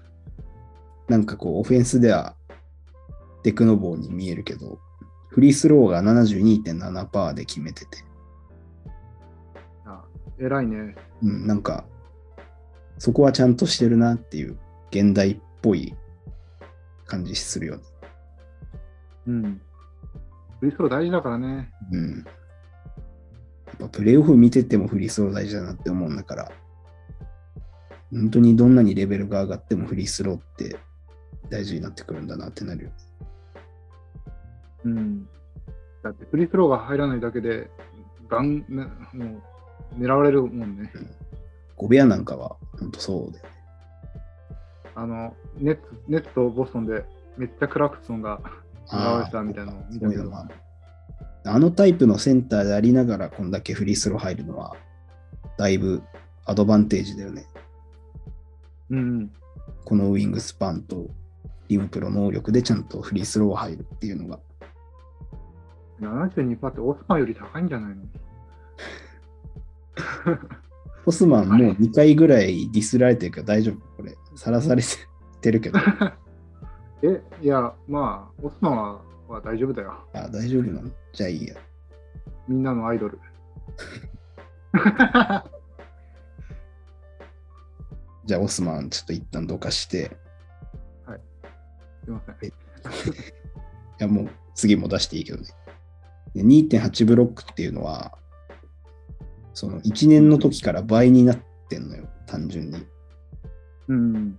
なんかこう、オフェンスではテクノボーに見えるけど、フリースローが72.7%で決めてて、あ偉いね。うん、なんか、そこはちゃんとしてるなっていう、現代っぽい感じするよね。うん。フリースロー大事だからね。うん。やっぱプレイオフ見ててもフリースロー大事だなって思うんだから、本当にどんなにレベルが上がってもフリースローって大事になってくるんだなってなるよ。うん。だってフリースローが入らないだけで、ガン、ね、もう狙われるもんね。ゴベアなんかは本当そうだよね。あの、ネッツネッツとボストンでめっちゃクラクソンが狙われてたみたいなのを見たけどそういうの。があのタイプのセンターでありながらこんだけフリースロー入るのは、だいぶアドバンテージだよね。うん。このウィングスパンとリムプロ能力でちゃんとフリースロー入るっていうのが。72%ってオスマンより高いんじゃないのオスマンもう2回ぐらいディスられてるから大丈夫これ。さらされてるけど。え、いや、まあ、オスマンはは大丈夫だよ。あ、大丈夫なの？じゃあいいや。みんなのアイドル。じゃあオスマンちょっと一旦どかして、すいません。いやもう次も出していいけどね。で2.8ブロックっていうのは、その1年の時から倍になってんのよ、単純に。うん。だ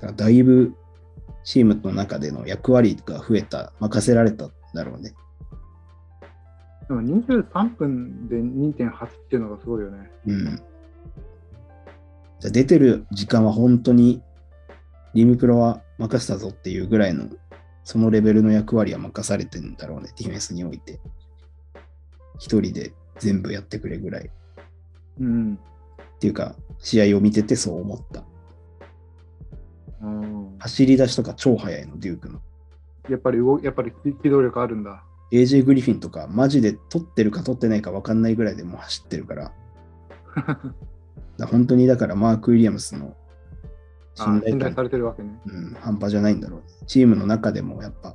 からだいぶチームの中での役割が増えた、任せられたんだろうね。でも23分で2.8っていうのがすごいよね。うん。じゃあ出てる時間は本当にリムプロは任せたぞっていうぐらいの、そのレベルの役割は任されてんだろうね、ディフェンスにおいて。一人で全部やってくれぐらい。っうん。ていうか、試合を見ててそう思った。うん。走り出しとか超速いの、デュークの。やっぱり動やっぱり機動力あるんだ。AJ グリフィンとか、マジで取ってるか取ってないか分かんないぐらいでもう走ってるから。だ本当にだからマーク・ウィリアムスのあ信頼感信頼されてるわけね。うん、半端じゃないんだろう。チームの中でもやっぱ、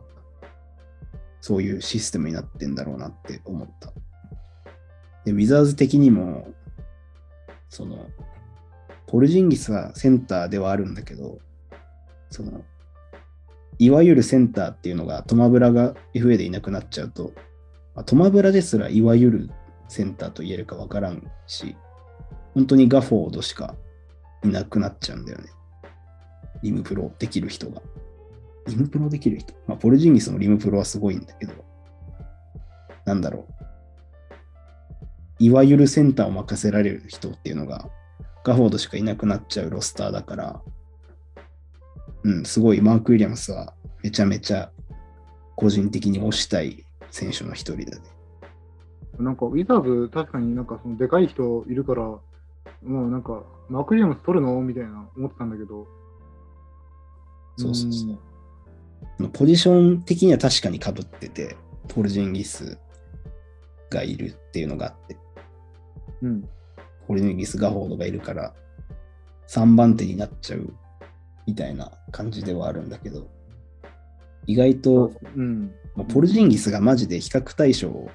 そういうシステムになってんだろうなって思った。で、ウィザーズ的にも、その、ポルジンギスはセンターではあるんだけど、その、いわゆるセンターっていうのがトマブラが FA でいなくなっちゃうと、まあトマブラですらいわゆるセンターと言えるかわからんし、本当にガフォードしかいなくなっちゃうんだよね。リムプロできる人が。リムプロできる人？まあ、ポルジンギスのリムプロはすごいんだけど、なんだろう。いわゆるセンターを任せられる人っていうのが、ガフォードしかいなくなっちゃうロスターだから、うん、すごいマーク・ウィリアムスはめちゃめちゃ個人的に推したい選手の一人だね。なんかウィザーズ、確かになんかそのでかい人いるから、もうなんか、マーク・ウィリアムス取るの？みたいな思ってたんだけど。そうそうそう。ポジション的には確かに被ってて、ポルジンギスがいるっていうのがあって、うん。ポルジンギス・ガフォードがいるから、3番手になっちゃうみたいな感じではあるんだけど、意外と、うん。まあポルジンギスがマジで比較対象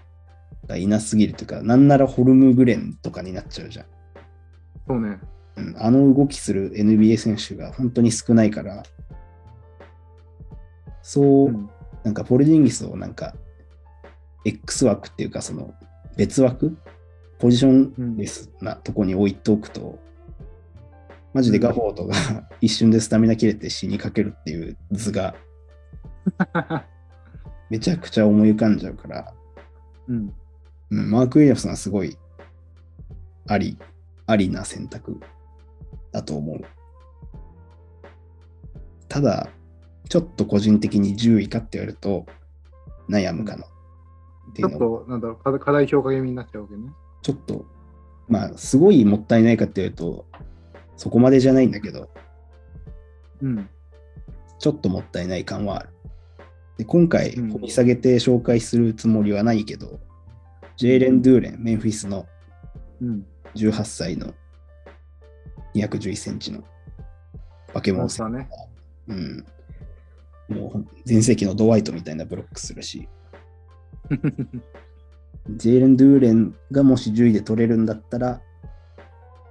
がいなすぎるというか、なんならホルムグレンとかになっちゃうじゃん。そうね。うん、あの動きする NBA 選手が本当に少ないから、そう、うん。なんかポルジンギスをなんか X 枠っていうかその別枠ポジションレスなとこに置いておくと、マジでガフォードが 一瞬でスタミナ切れて死にかけるっていう図が めちゃくちゃ思い浮かんじゃうから、うん。うん、マーク・ウィリアムスはすごいあり、ありな選択だと思う。ただ、ちょっと個人的に10位かって言われると悩むかなっていうのちょっと、なんだろう、課課題評価気味になっちゃうわけね。ちょっと、まあ、すごいもったいないかっていうと、そこまでじゃないんだけど、うん。ちょっともったいない感はある。で今回、うん掘り下げて紹介するつもりはないけど、ジェイレン・ドゥーレン、メンフィスのうん。18歳の211センチの化けモ物ンスターね。うん。もう前世紀のドワイトみたいなブロックするし、ジェイレン・ドゥーレンがもし10位で取れるんだったら、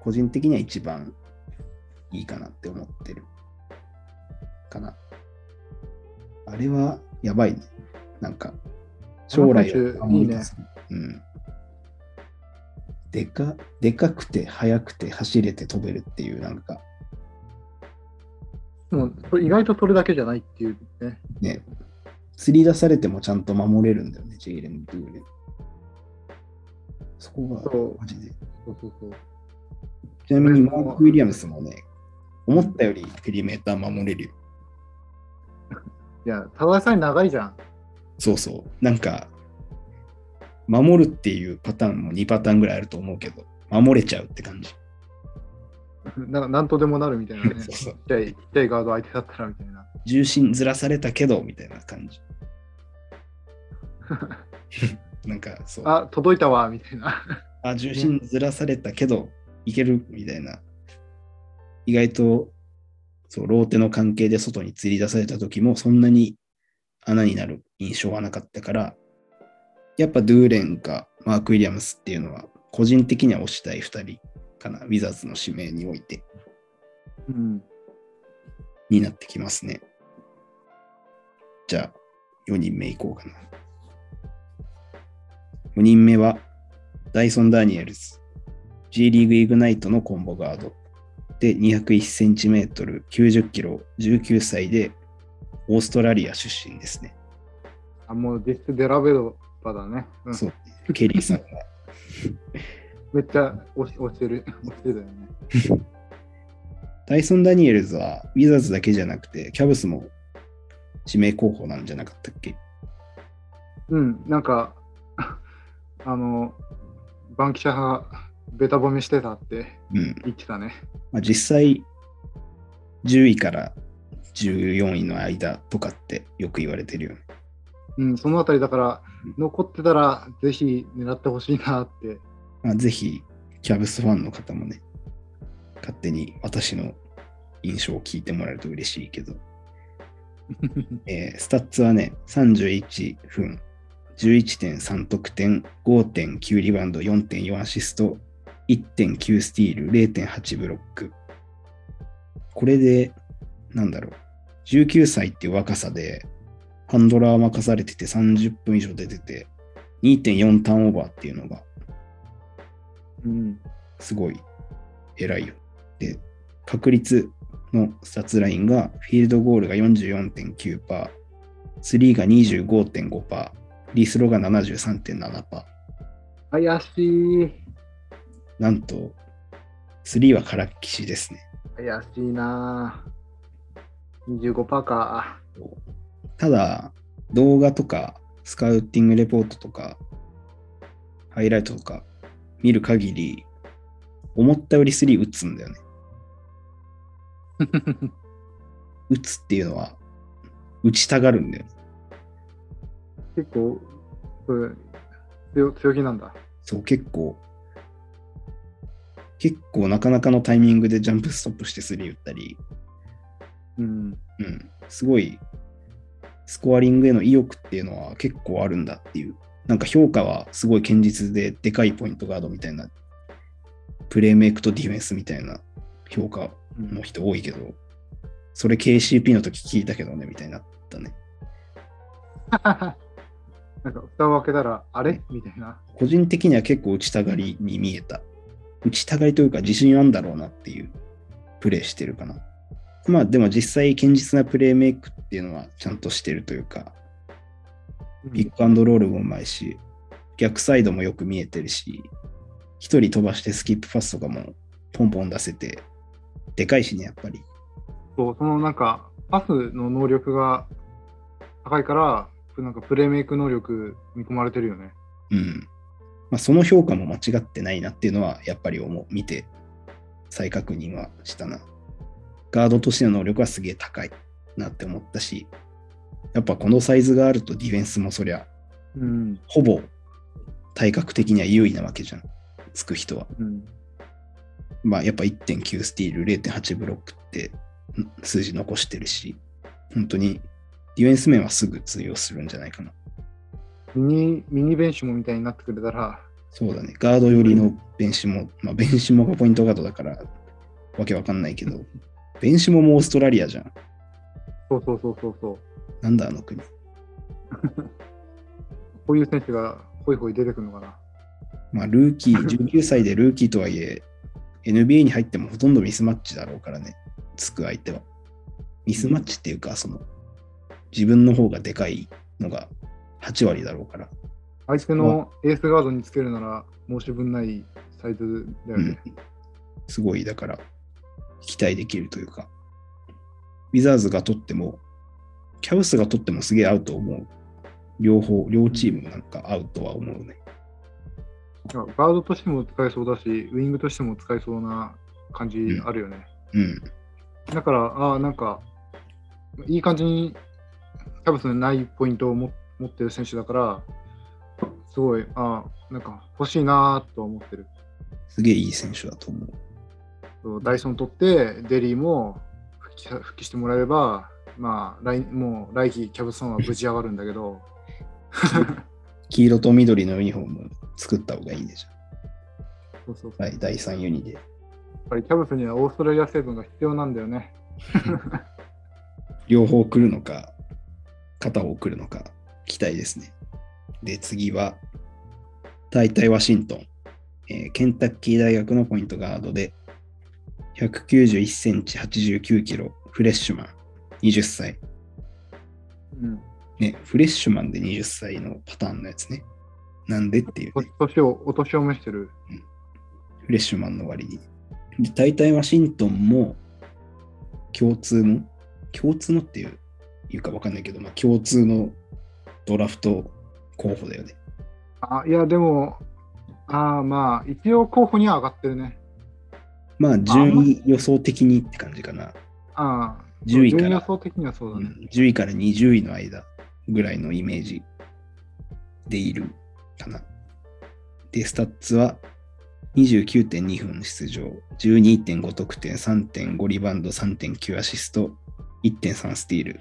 個人的には一番いいかなって思ってる。かな。あれはやばいね。なんか、将来をあの選手いいねすうん。でか、でかくて速くて走れて飛べるっていう、なんか、もうそれ意外とそれだけじゃないっていうね。ね、釣り出されてもちゃんと守れるんだよね、ジェイレン・ドゥーレン。そこがマジで。そうそうそう。ちなみにマーク・ウィリアムスもね、思ったよりペリメーター守れるよ。いや、ただでさえ長いじゃん。そうそう。なんか、守るっていうパターンも2パターンぐらいあると思うけど、守れちゃうって感じ。なんかなんとでもなるみたいなね。そうそうちっちゃい、ちっちゃいガード相手だったらみたいな。重心ずらされたけど、みたいな感じ。なんか、そう。あ、届いたわ、みたいな。あ、重心ずらされたけど、いけるみたいな。意外と、そう、ローテの関係で外に釣り出された時も、そんなに穴になる印象はなかったから、やっぱドゥーレンかマーク・ウィリアムスっていうのは、個人的には推したい2人かな、ウィザーズの指名において、うん。になってきますね。じゃあ、4人目いこうかな。4人目は、ダイソン・ダニエルズ。G リーグイグナイトのコンボガード。で、201センチメートル、90キロ、19歳で、オーストラリア出身ですね。あ、もう実質デラベロパだね。うん、そう。ケリーさんが。めっちゃ押してる。押してたよね。ダイソン・ダニエルズは、ウィザーズだけじゃなくて、キャブスも指名候補なんじゃなかったっけ？うん、なんか、あの、バンキシャがベタ褒めしてたってうん。言ってたね。まあ、実際、10位から14位の間とかってよく言われてるよね。うん、そのあたりだから、残ってたらぜひ狙ってほしいなって。まあ、ぜひ、キャブスファンの方もね、勝手に私の印象を聞いてもらえると嬉しいけど、えースタッツはね、31分、11.3得点、5.9リバウンド、4.4アシスト、1.9スティール、0.8ブロック。これで、なんだろう、19歳っていう若さで、ハンドラー任されてて30分以上出てて、2.4ターンオーバーっていうのが、うん、すごい偉いよ。で、確率のスタッツラインが、フィールドゴールが44.9%、スリーが25.5%、フリースローが73.7%。怪しい。なんと、スリーはからっきしですね。怪しいな25%か。ただ、動画とか、スカウティングレポートとか、ハイライトとか見る限り、思ったよりスリー打つんだよね。打つっていうのは、打ちたがるんだよね。結構、それ強強気なんだ。そう、結構、結構なかなかのタイミングでジャンプストップしてスリー打ったり、うん。うん、すごい、スコアリングへの意欲っていうのは結構あるんだっていう。なんか評価はすごい堅実で、でかいポイントガードみたいな、プレーメイクとディフェンスみたいな評価うんの人多いけど、それ KCP の時聞いたけどね、みたいになったね。なんか蓋を開けたら、あれ？みたいな。個人的には結構打ちたがりに見えた。打ちたがりというか自信あんだろうなっていうプレーしてるかな。まあでも実際堅実なプレーメイクっていうのはちゃんとしてるというか、ピックアンドロールもうまいし、逆サイドもよく見えてるし、一人飛ばしてスキップパスとかもポンポン出せて、でかいしね、やっぱり。そう、そのなんか、パスの能力が高いから、なんかプレーメイク能力見込まれてるよね。うん。まあその評価も間違ってないなっていうのはやっぱり思う。見て再確認はしたな。ガードとしての能力はすげえ高いなって思ったし、やっぱこのサイズがあるとディフェンスもそりゃ、うん。ほぼ体格的には優位なわけじゃん。つく人は。うん。まあやっぱ1.9スティール、0.8ブロックってん数字残してるし、本当にディフェンス面はすぐ通用するんじゃないかな。ミニ、ミニベンシモみたいになってくれたら、そうだね。ガード寄りのベンシモ、まあベンシモがポイントガードだからわけわかんないけど、ベンシモもオーストラリアじゃん。そうそうそうそうそう。なんだあの国。こういう選手がホイホイ出てくるのかな。まあルーキー、19歳でルーキーとはいえ、NBA に入ってもほとんどミスマッチだろうからね。つく相手は。ミスマッチっていうか、その、自分の方がでかいのが8割だろうから。相手のエースガードにつけるなら申し分ないサイズだよね。すごい、だから、期待できるというか、ウィザーズが取っても、キャブスが取ってもすげえ合うと思う。両方、両チームなんか合うとは思うね。ガードとしても使えそうだし、ウイングとしても使えそうな感じあるよね。うん。だから、ああ、なんか、いい感じにキャブスのないポイントをも持ってる選手だから、すごい、ああ、なんか欲しいなとは思ってる。すげえいい選手だと思う。ダイソン取って、デリーも復帰復帰してもらえれば、まあ、来もう来季キャブスファンは無事上がるんだけど、黄色と緑のユニフォーム作った方がいいでしそうそうそうょ。はい、第3ユニで。やっぱりキャブスにはオーストラリア成分が必要なんだよね。両方来るのか、片方来るのか、期待ですね。で、次は、大体ワシントン、えーケンタッキー大学のポイントガードで、191センチ、89キロ、フレッシュマン、20歳。うん。ね、フレッシュマンで20歳のパターンのやつね。なんでっていう、ね、年を、お年を召してる。フレッシュマンの割に。で、大体ワシントンも共通の、共通のっていういうかわかんないけど、まあ、共通のドラフト候補だよね。あ、いや、でも、ああ、まあ、一応候補には上がってるね。まあ、順位予想的にって感じかな。ああ、10位から順位予想的にはそうだね。うん10位から20位の間ぐらいのイメージでいるかな。で、スタッツは29.2分出場、12.5得点、3.5リバウンド、3.9アシスト、1.3スティール。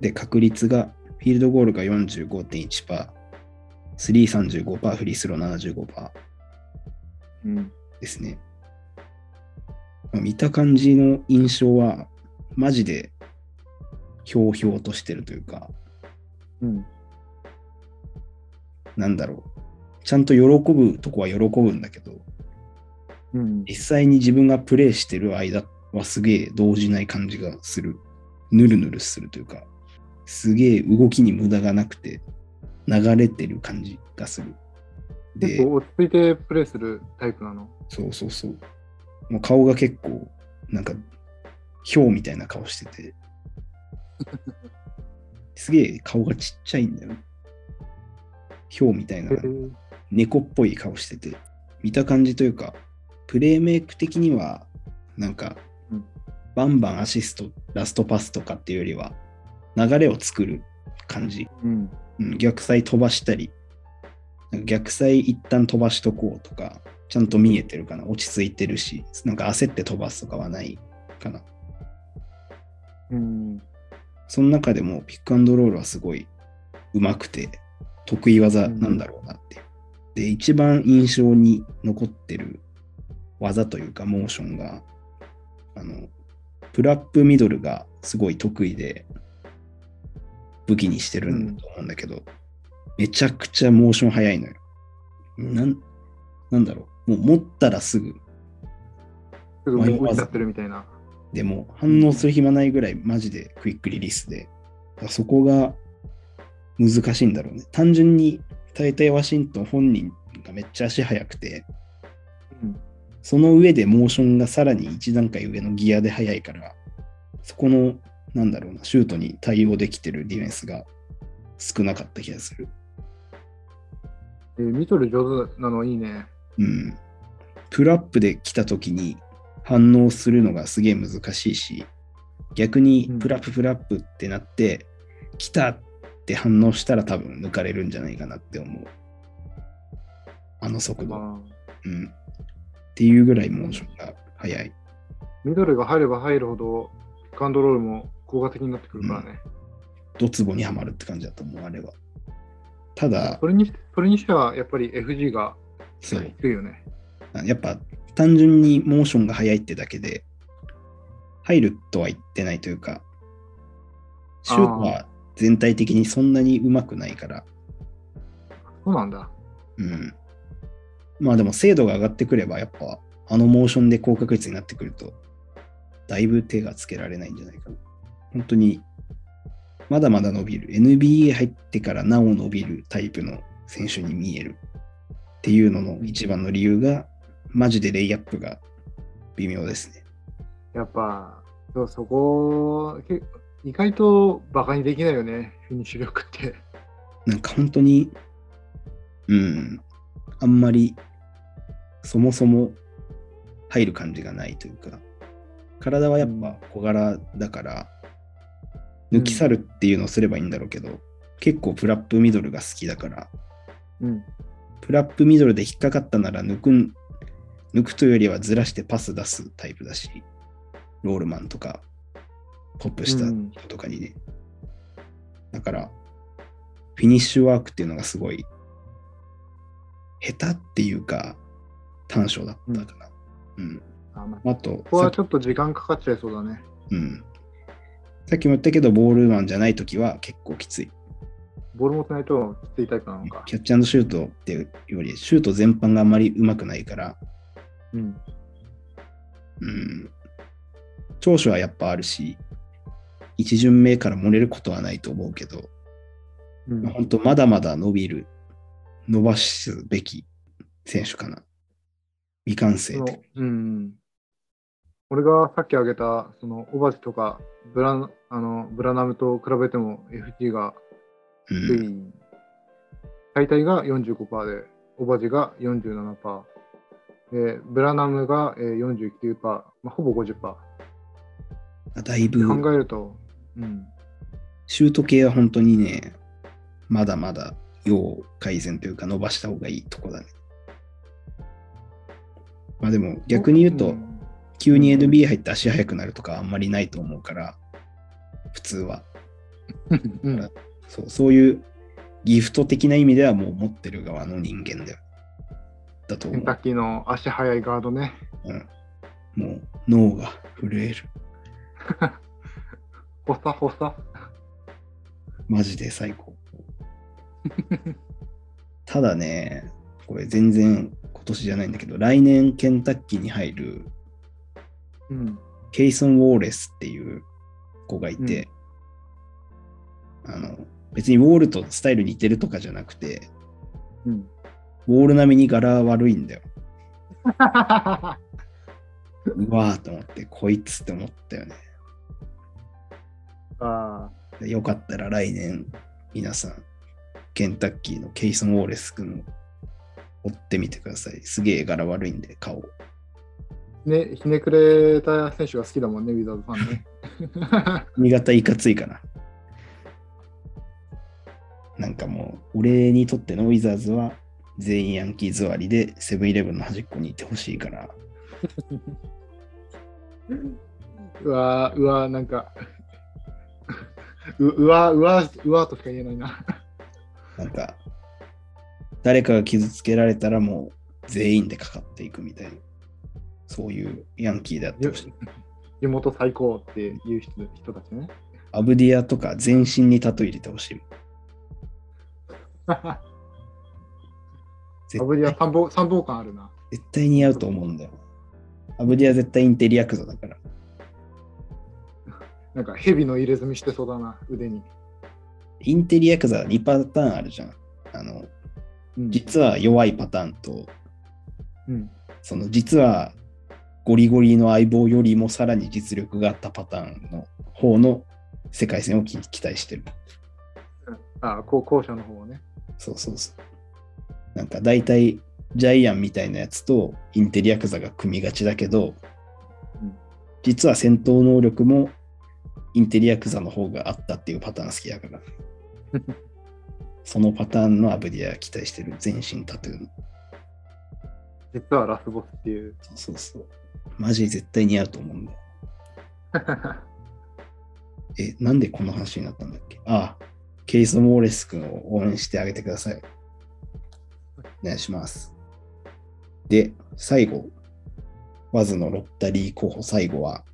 で、確率が、フィールドゴールが45.1%、スリー35%、フリースロー75%うん。ですね。まあ見た感じの印象は、マジでひょうひょうとしてるというか、うん。なんだろう。ちゃんと喜ぶとこは喜ぶんだけど、うん。実際に自分がプレイしてる間はすげえ動じない感じがする。ぬるぬるするというか、すげえ動きに無駄がなくて、流れてる感じがする。で、結構落ち着いてプレイするタイプなの？そうそうそう。もう顔が結構、なんか、ヒョウみたいな顔してて、すげえ顔がちっちゃいんだよね。ヒョウみたいな猫っぽい顔してて、見た感じというか、プレイメイク的には、なんかうん、バンバンアシスト、ラストパスとかっていうよりは、流れを作る感じ。うん。うん、逆サイ飛ばしたり、逆サイ一旦飛ばしとこうとか、ちゃんと見えてるかな、落ち着いてるし、なんか焦って飛ばすとかはないかな。うん。その中でもピックアンドロールはすごい上手くて、得意技なんだろうなっていう。で、一番印象に残ってる技というか、モーションが、あの、プラップミドルがすごい得意で、武器にしてるんだと思うんだけど、めちゃくちゃモーション速いのよ。なん、なんだろう。もう持ったらすぐ、すぐもう打っちゃってるみたいな。でも反応する暇ないぐらいマジでクイックリリースで、そこが難しいんだろうね。単純に大体ワシントン本人がめっちゃ足速くて、うん。その上でモーションがさらに一段階上のギアで速いから、そこの、なんだろうな、シュートに対応できてるディフェンスが少なかった気がする。えーミドル上手なのいいね。うん。プルアップで来た時に反応するのがすげえ難しいし、逆にうんプラッププラップってなって、来たって反応したら多分抜かれるんじゃないかなって思う。あの速度。まうん。っていうぐらいモーションが速い。あ、ミドルが入れば入るほど、ピックアンドロールも効果的になってくるからね。ドツボにはまるって感じだと思う、あれは。ただそ、れにそれにしては、やっぱり FG が。低いよね。やっぱ単純にモーションが速いってだけで、入るとは言ってないというか、シュートは全体的にそんなに上手くないから、そうなんだ。うん。まあでも精度が上がってくれば、やっぱあのモーションで高確率になってくると、だいぶ手がつけられないんじゃないかな。本当に、まだまだ伸びる。NBA 入ってからなお伸びるタイプの選手に見えるっていうのの一番の理由が、マジでレイアップが微妙ですね。やっぱ、そうそこ、け意外とバカにできないよね、フィニッシュ力って。なんか本当に、うん、あんまりそもそも入る感じがないというか、体はやっぱ小柄だから、抜き去るっていうのをすればいいんだろうけど、結構プラップミドルが好きだから、うん。プラップミドルで引っかかったなら抜くん、抜くというよりはずらしてパス出すタイプだし、ロールマンとか、ポップした人とかにね。だから、フィニッシュワークっていうのがすごい、下手っていうか、短所だったかな。うん。あまあ、あと、ここはさちょっと時間かかっちゃいそうだね。うん。さっきも言ったけど、ボールマンじゃないときは結構きつい。ボール持ってないときついタイプなのか。キャッチシュートっていうより、シュート全般があんまり上手くないから、うん。うん。長所はやっぱあるし、一巡目から漏れることはないと思うけど、うんまあ、本当まだまだ伸びる、伸ばすべき選手かな。未完成で。うん。俺がさっき挙げた、その、オバジとかブランあのブラナムと比べても FG がうん。低い。大体が45%で、オバジが47%。で、ブラナムがえー49%、まあ、ほぼ50%。だいぶ、考えると、うん。シュート系は本当にね、まだまだ要改善というか伸ばした方がいいとこだね。まあでも逆に言うと、ん急に NBA 入って足速くなるとかあんまりないと思うから、普通は。うんそうそういうギフト的な意味ではもう持ってる側の人間だよ。だと思うケンタ。ッキーの足速いガードね。うん、もう脳が震える。ほさほさ。マジで最高。ただね、これ全然今年じゃないんだけど、来年ケンタッキーに入るうん。ケイソン・ウォーレスっていう子がいて、あの別にウォールとスタイル似てるとかじゃなくて、うん。ウォール並みに柄悪いんだよ。うわーと思って、こいつって思ったよね。あでよかったら来年、皆さん、ケンタッキーのケイソン・ウォーレス君を追ってみてください。すげえ柄悪いんで、顔。ーね、ひねくれた選手が好きだもんね、ウィザーズファンね。新潟いかついかな。なんかもう、俺にとってのウィザーズは全員ヤンキー座りでセブンイレブンの端っこにいてほしいから、うわーうわーなんか、ううわーうわーうわーとしか言えないな。なんか、誰かが傷つけられたらもう全員でかかっていくみたいな、そういうヤンキーであってほしい。地元最高っていう人人たちね。アブディアとか全身にタトゥー入れてほしい。ア絶ブリア参謀参謀感あるな。絶対似合うと思うんだよ。アブディア絶対インテリヤクザだから。なんか蛇の入れ墨してそうだな、腕に。インテリヤクザは2パターンあるじゃん。あの、うん実は弱いパターンと、うん、その実はゴリゴリの相棒よりもさらに実力があったパターンの方の世界線を期期待してる。あ後後者の方ね。そうそうそう。なんか大体ジャイアンみたいなやつとインテリヤクザが組みがちだけど、うん実は戦闘能力もインテリヤクザの方があったっていうパターン好きだから。そのパターンのアブディア期待してる全身タトゥーの。実はラスボスっていう。そうそうそう。マジ絶対似合うと思うんだよ。え、なんでこの話になったんだっけ？ああ、ケイソン・ウォーレス君を応援してあげてください。お願いします。で、最後、ワズのロッタリー候補最後は、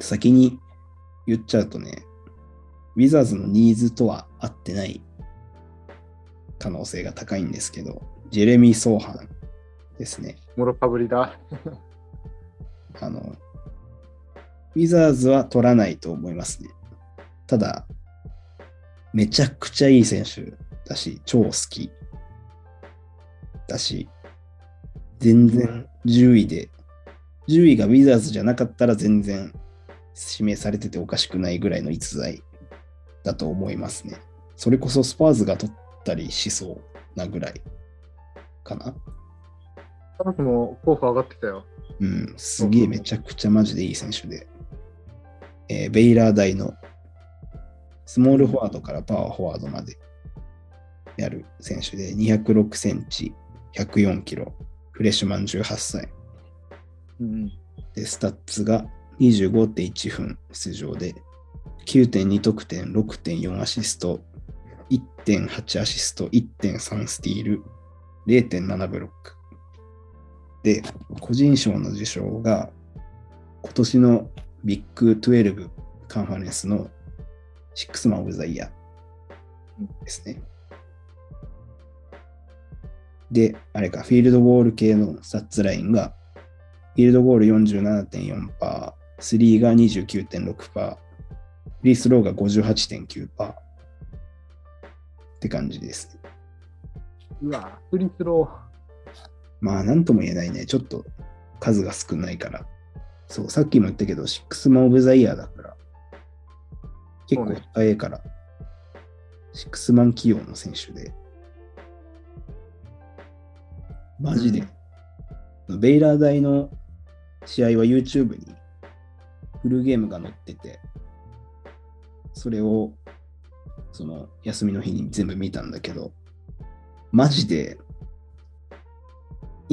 先に言っちゃうとね、ウィザーズのニーズとは合ってない可能性が高いんですけど、ジェレミー・ソーハンですね。モロパブリだ。あの、ウィザーズは取らないと思いますね。ただ、めちゃくちゃいい選手だし、超好きだし、全然10位で、10位がウィザーズじゃなかったら全然指名されてておかしくないぐらいの逸材だと思いますね。それこそスパーズが取ったりしそうなぐらいかな。タバスも候補上がってたよ。うん、すげえめちゃくちゃマジでいい選手で、えーベイラー大のスモールフォワードからパワーフォワードまでやる選手で、206センチ、104キロ、フレッシュマン18歳。うん、で、スタッツが25.1分出場で、9.2得点、6.4アシスト、1.8アシスト、1.3スティール、0.7ブロック。で、個人賞の受賞が、今年のビッグ12カンファレンスのシックスマン・オブ・ザ・イヤーですね。で、あれか、フィールドゴール系のスタッツラインが、フィールドゴール47.4%、スリーが29.6%、フリースローが58.9%って感じです。うわ、フリースロまあ、なんとも言えないね。ちょっと数が少ないから。そう、さっきも言ったけど、シックスマン・オブ・ザ・イヤーだから、結構早いから、シックスマン起用の選手で、マジで、ベイラー大の試合は YouTube にフルゲームが載ってて、それを、その、休みの日に全部見たんだけど、マジで、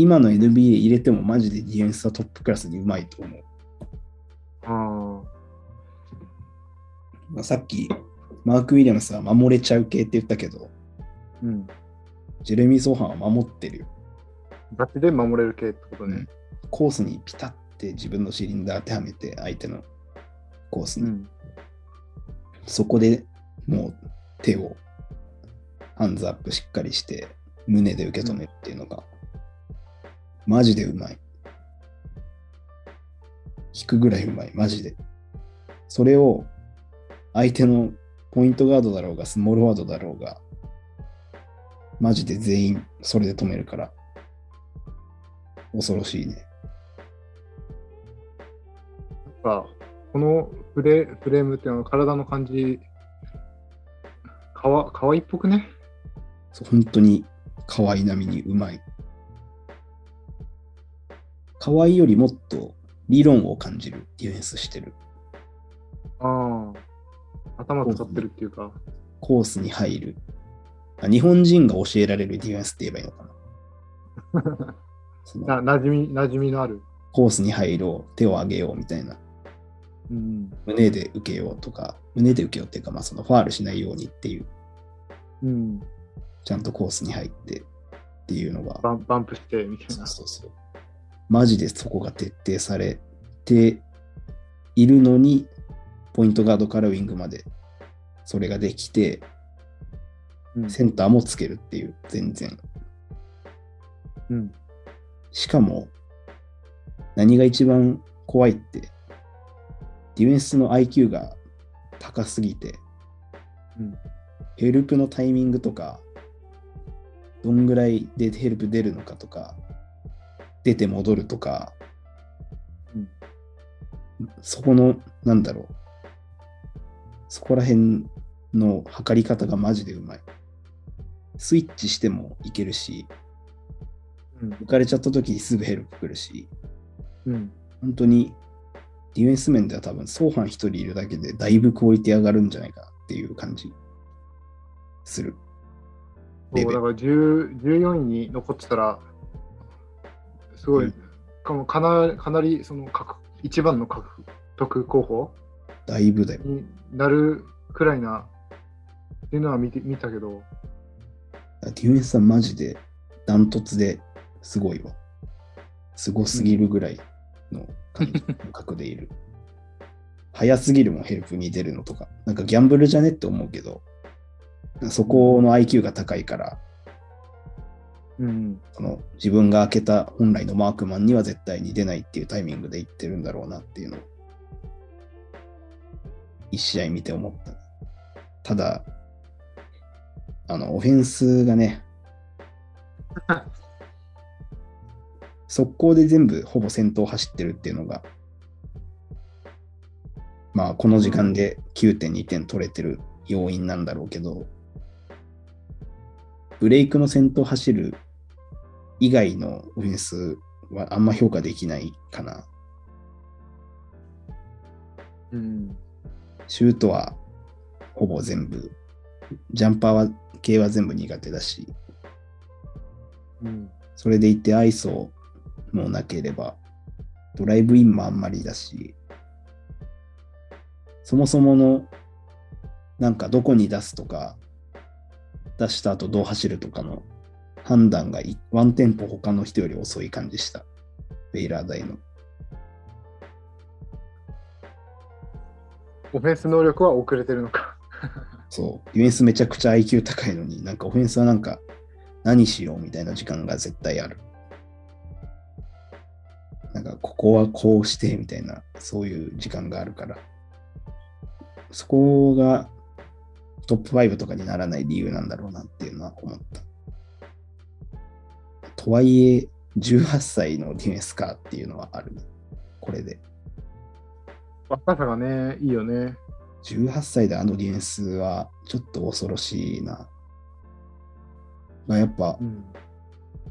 今の NBA 入れてもマジでディフェンスはトップクラスにうまいと思う。あまあ、さっき、マーク・ウィリアムスは守れちゃう系って言ったけど、あ。うん。ジェレミー・ソーハンは守ってるよ。ガチで守れる系ってことね。コースにピタって自分のシリンダー当てはめて、相手のコースに。うん。そこでもう手をハンズアップしっかりして、胸で受け止めるっていうのが、マジでうまい。引くぐらいうまい、マジで。それを相手のポイントガードだろうが、スモールワードだろうが、マジで全員それで止めるから、恐ろしいね。なんか、このフレフレームっていうのは体の感じ、かわかわいいっぽくね？そう本当に可愛い並みにうまい。可愛いよりもっと理論を感じるディフェンスしてる。ああ。頭使ってるっていうか。コースに入る。あ日本人が教えられるディフェンスって言えばいいのかな。な馴染み、馴染みのある。コースに入ろう、手を上げようみたいな。うん。胸で受けようとか、胸で受けようっていうか、まあそのファールしないようにっていう、うん。ちゃんとコースに入ってっていうのが、バンバンプしてみたいそうな。そうそう。マジでそこが徹底されているのに、ポイントガードからウィングまでそれができて、うんセンターもつけるっていう、全然。うん。しかも、何が一番怖いって、ディフェンスの IQ が高すぎて、うん。ヘルプのタイミングとか、どんぐらいでヘルプ出るのかとか、出て戻るとか、うんそこの、なんだろう、そこら辺の測り方がマジでうまい。スイッチしてもいけるし、うん。浮かれちゃった時にすぐヘルプ来るし、うん。本当にディフェンス面では多分、相反一人いるだけでだいぶクオリティ上がるんじゃないかなっていう感じする。そうだから10 14位に残ってたら、すごい、うんかもかなかなりその獲一番の獲得候補だいぶだよ。になるくらいなっていうのは見て見たけど、ディフェンスはマジでダントツですごいわ。すごすぎるぐらいの感覚でいる。早すぎるもんヘルプに出るのとか。なんかギャンブルじゃねって思うけど、そこの IQ が高いから、うん、その自分が開けた本来のマークマンには絶対に出ないっていうタイミングで言ってるんだろうなっていうのを、一試合見て思った。ただ、あの、オフェンスがね、速攻で全部ほぼ先頭走ってるっていうのが、まあ、この時間で9.2点取れてる要因なんだろうけど、ブレイクの先頭走る以外のオフェンスはあんま評価できないかな。うん、シュートはほぼ全部、ジャンパーは系は全部苦手だし、うん、それでいてアイソもなければ、ドライブインもあんまりだし、そもそものなんかどこに出すとか、出した後どう走るとかの判断がいワンテンポ他の人より遅い感じした。ベイラー大の。オフェンス能力は遅れてるのか。そう。ディフェンスめちゃくちゃ IQ 高いのに、なんかオフェンスはなんか何しようみたいな時間が絶対ある。なんかここはこうしてみたいな、そういう時間があるから。そこがトップ5とかにならない理由なんだろうなっていうのは思った。とはいえ、18歳のディフェンスかっていうのはあるね。これで。若さがね、いいよね。18歳であのディフェンスはちょっと恐ろしいな。まあ、やっぱうん、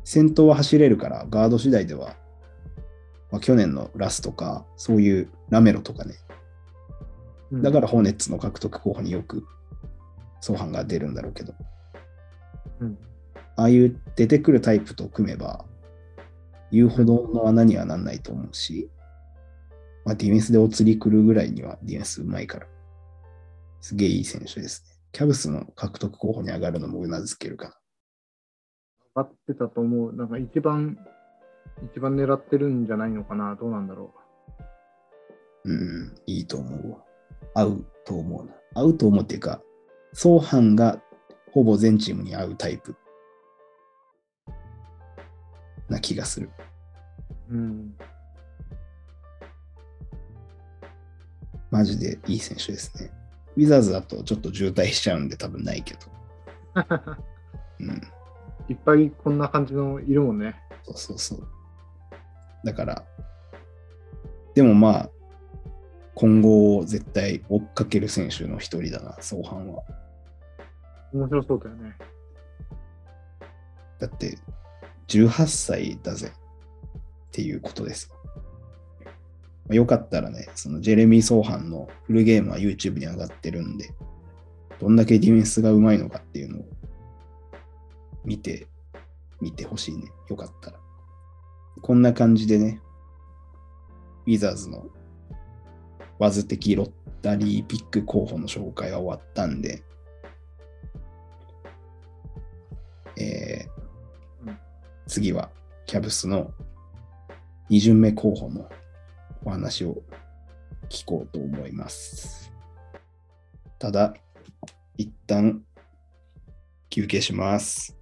先頭は走れるからガード次第ではまあ、去年のラスとか、そういうラメロとかね、うんだからホーネッツの獲得候補によく相反が出るんだろうけど、うんああいう出てくるタイプと組めば、言うほどの穴にはなんないと思うし、まあ、ディフェンスでお釣り来るぐらいにはディフェンスうまいから、すげえいい選手ですね。キャブスの獲得候補に上がるのもうなずけるかな。上がってたと思う。なんか一番、一番狙ってるんじゃないのかな。どうなんだろうん、いいと思うわ。合うと思うな。合うと思うっていうか、相反がほぼ全チームに合うタイプな気がする。う。うん。マジでいい選手ですね。ウィザーズだとちょっと渋滞しちゃうんで多分ないけど。うん、いっぱいこんな感じのいるもんね。そうそうそう。だから、でもまあ、今後を絶対追っかける選手の一人だな、相反は。面白そうだよね。だって、18歳だぜっていうことですよ。まあよかったらね、そのジェレミー・ソーハンのフルゲームは YouTube に上がってるんで、どんだけディフェンスがうまいのかっていうのを見て、見てほしいね。よかったら。こんな感じでね、ウィザーズのワズ的ロッタリーピック候補の紹介は終わったんで、えー次はキャブスの2巡目候補のお話を聞こうと思います。ただ、一旦休憩します。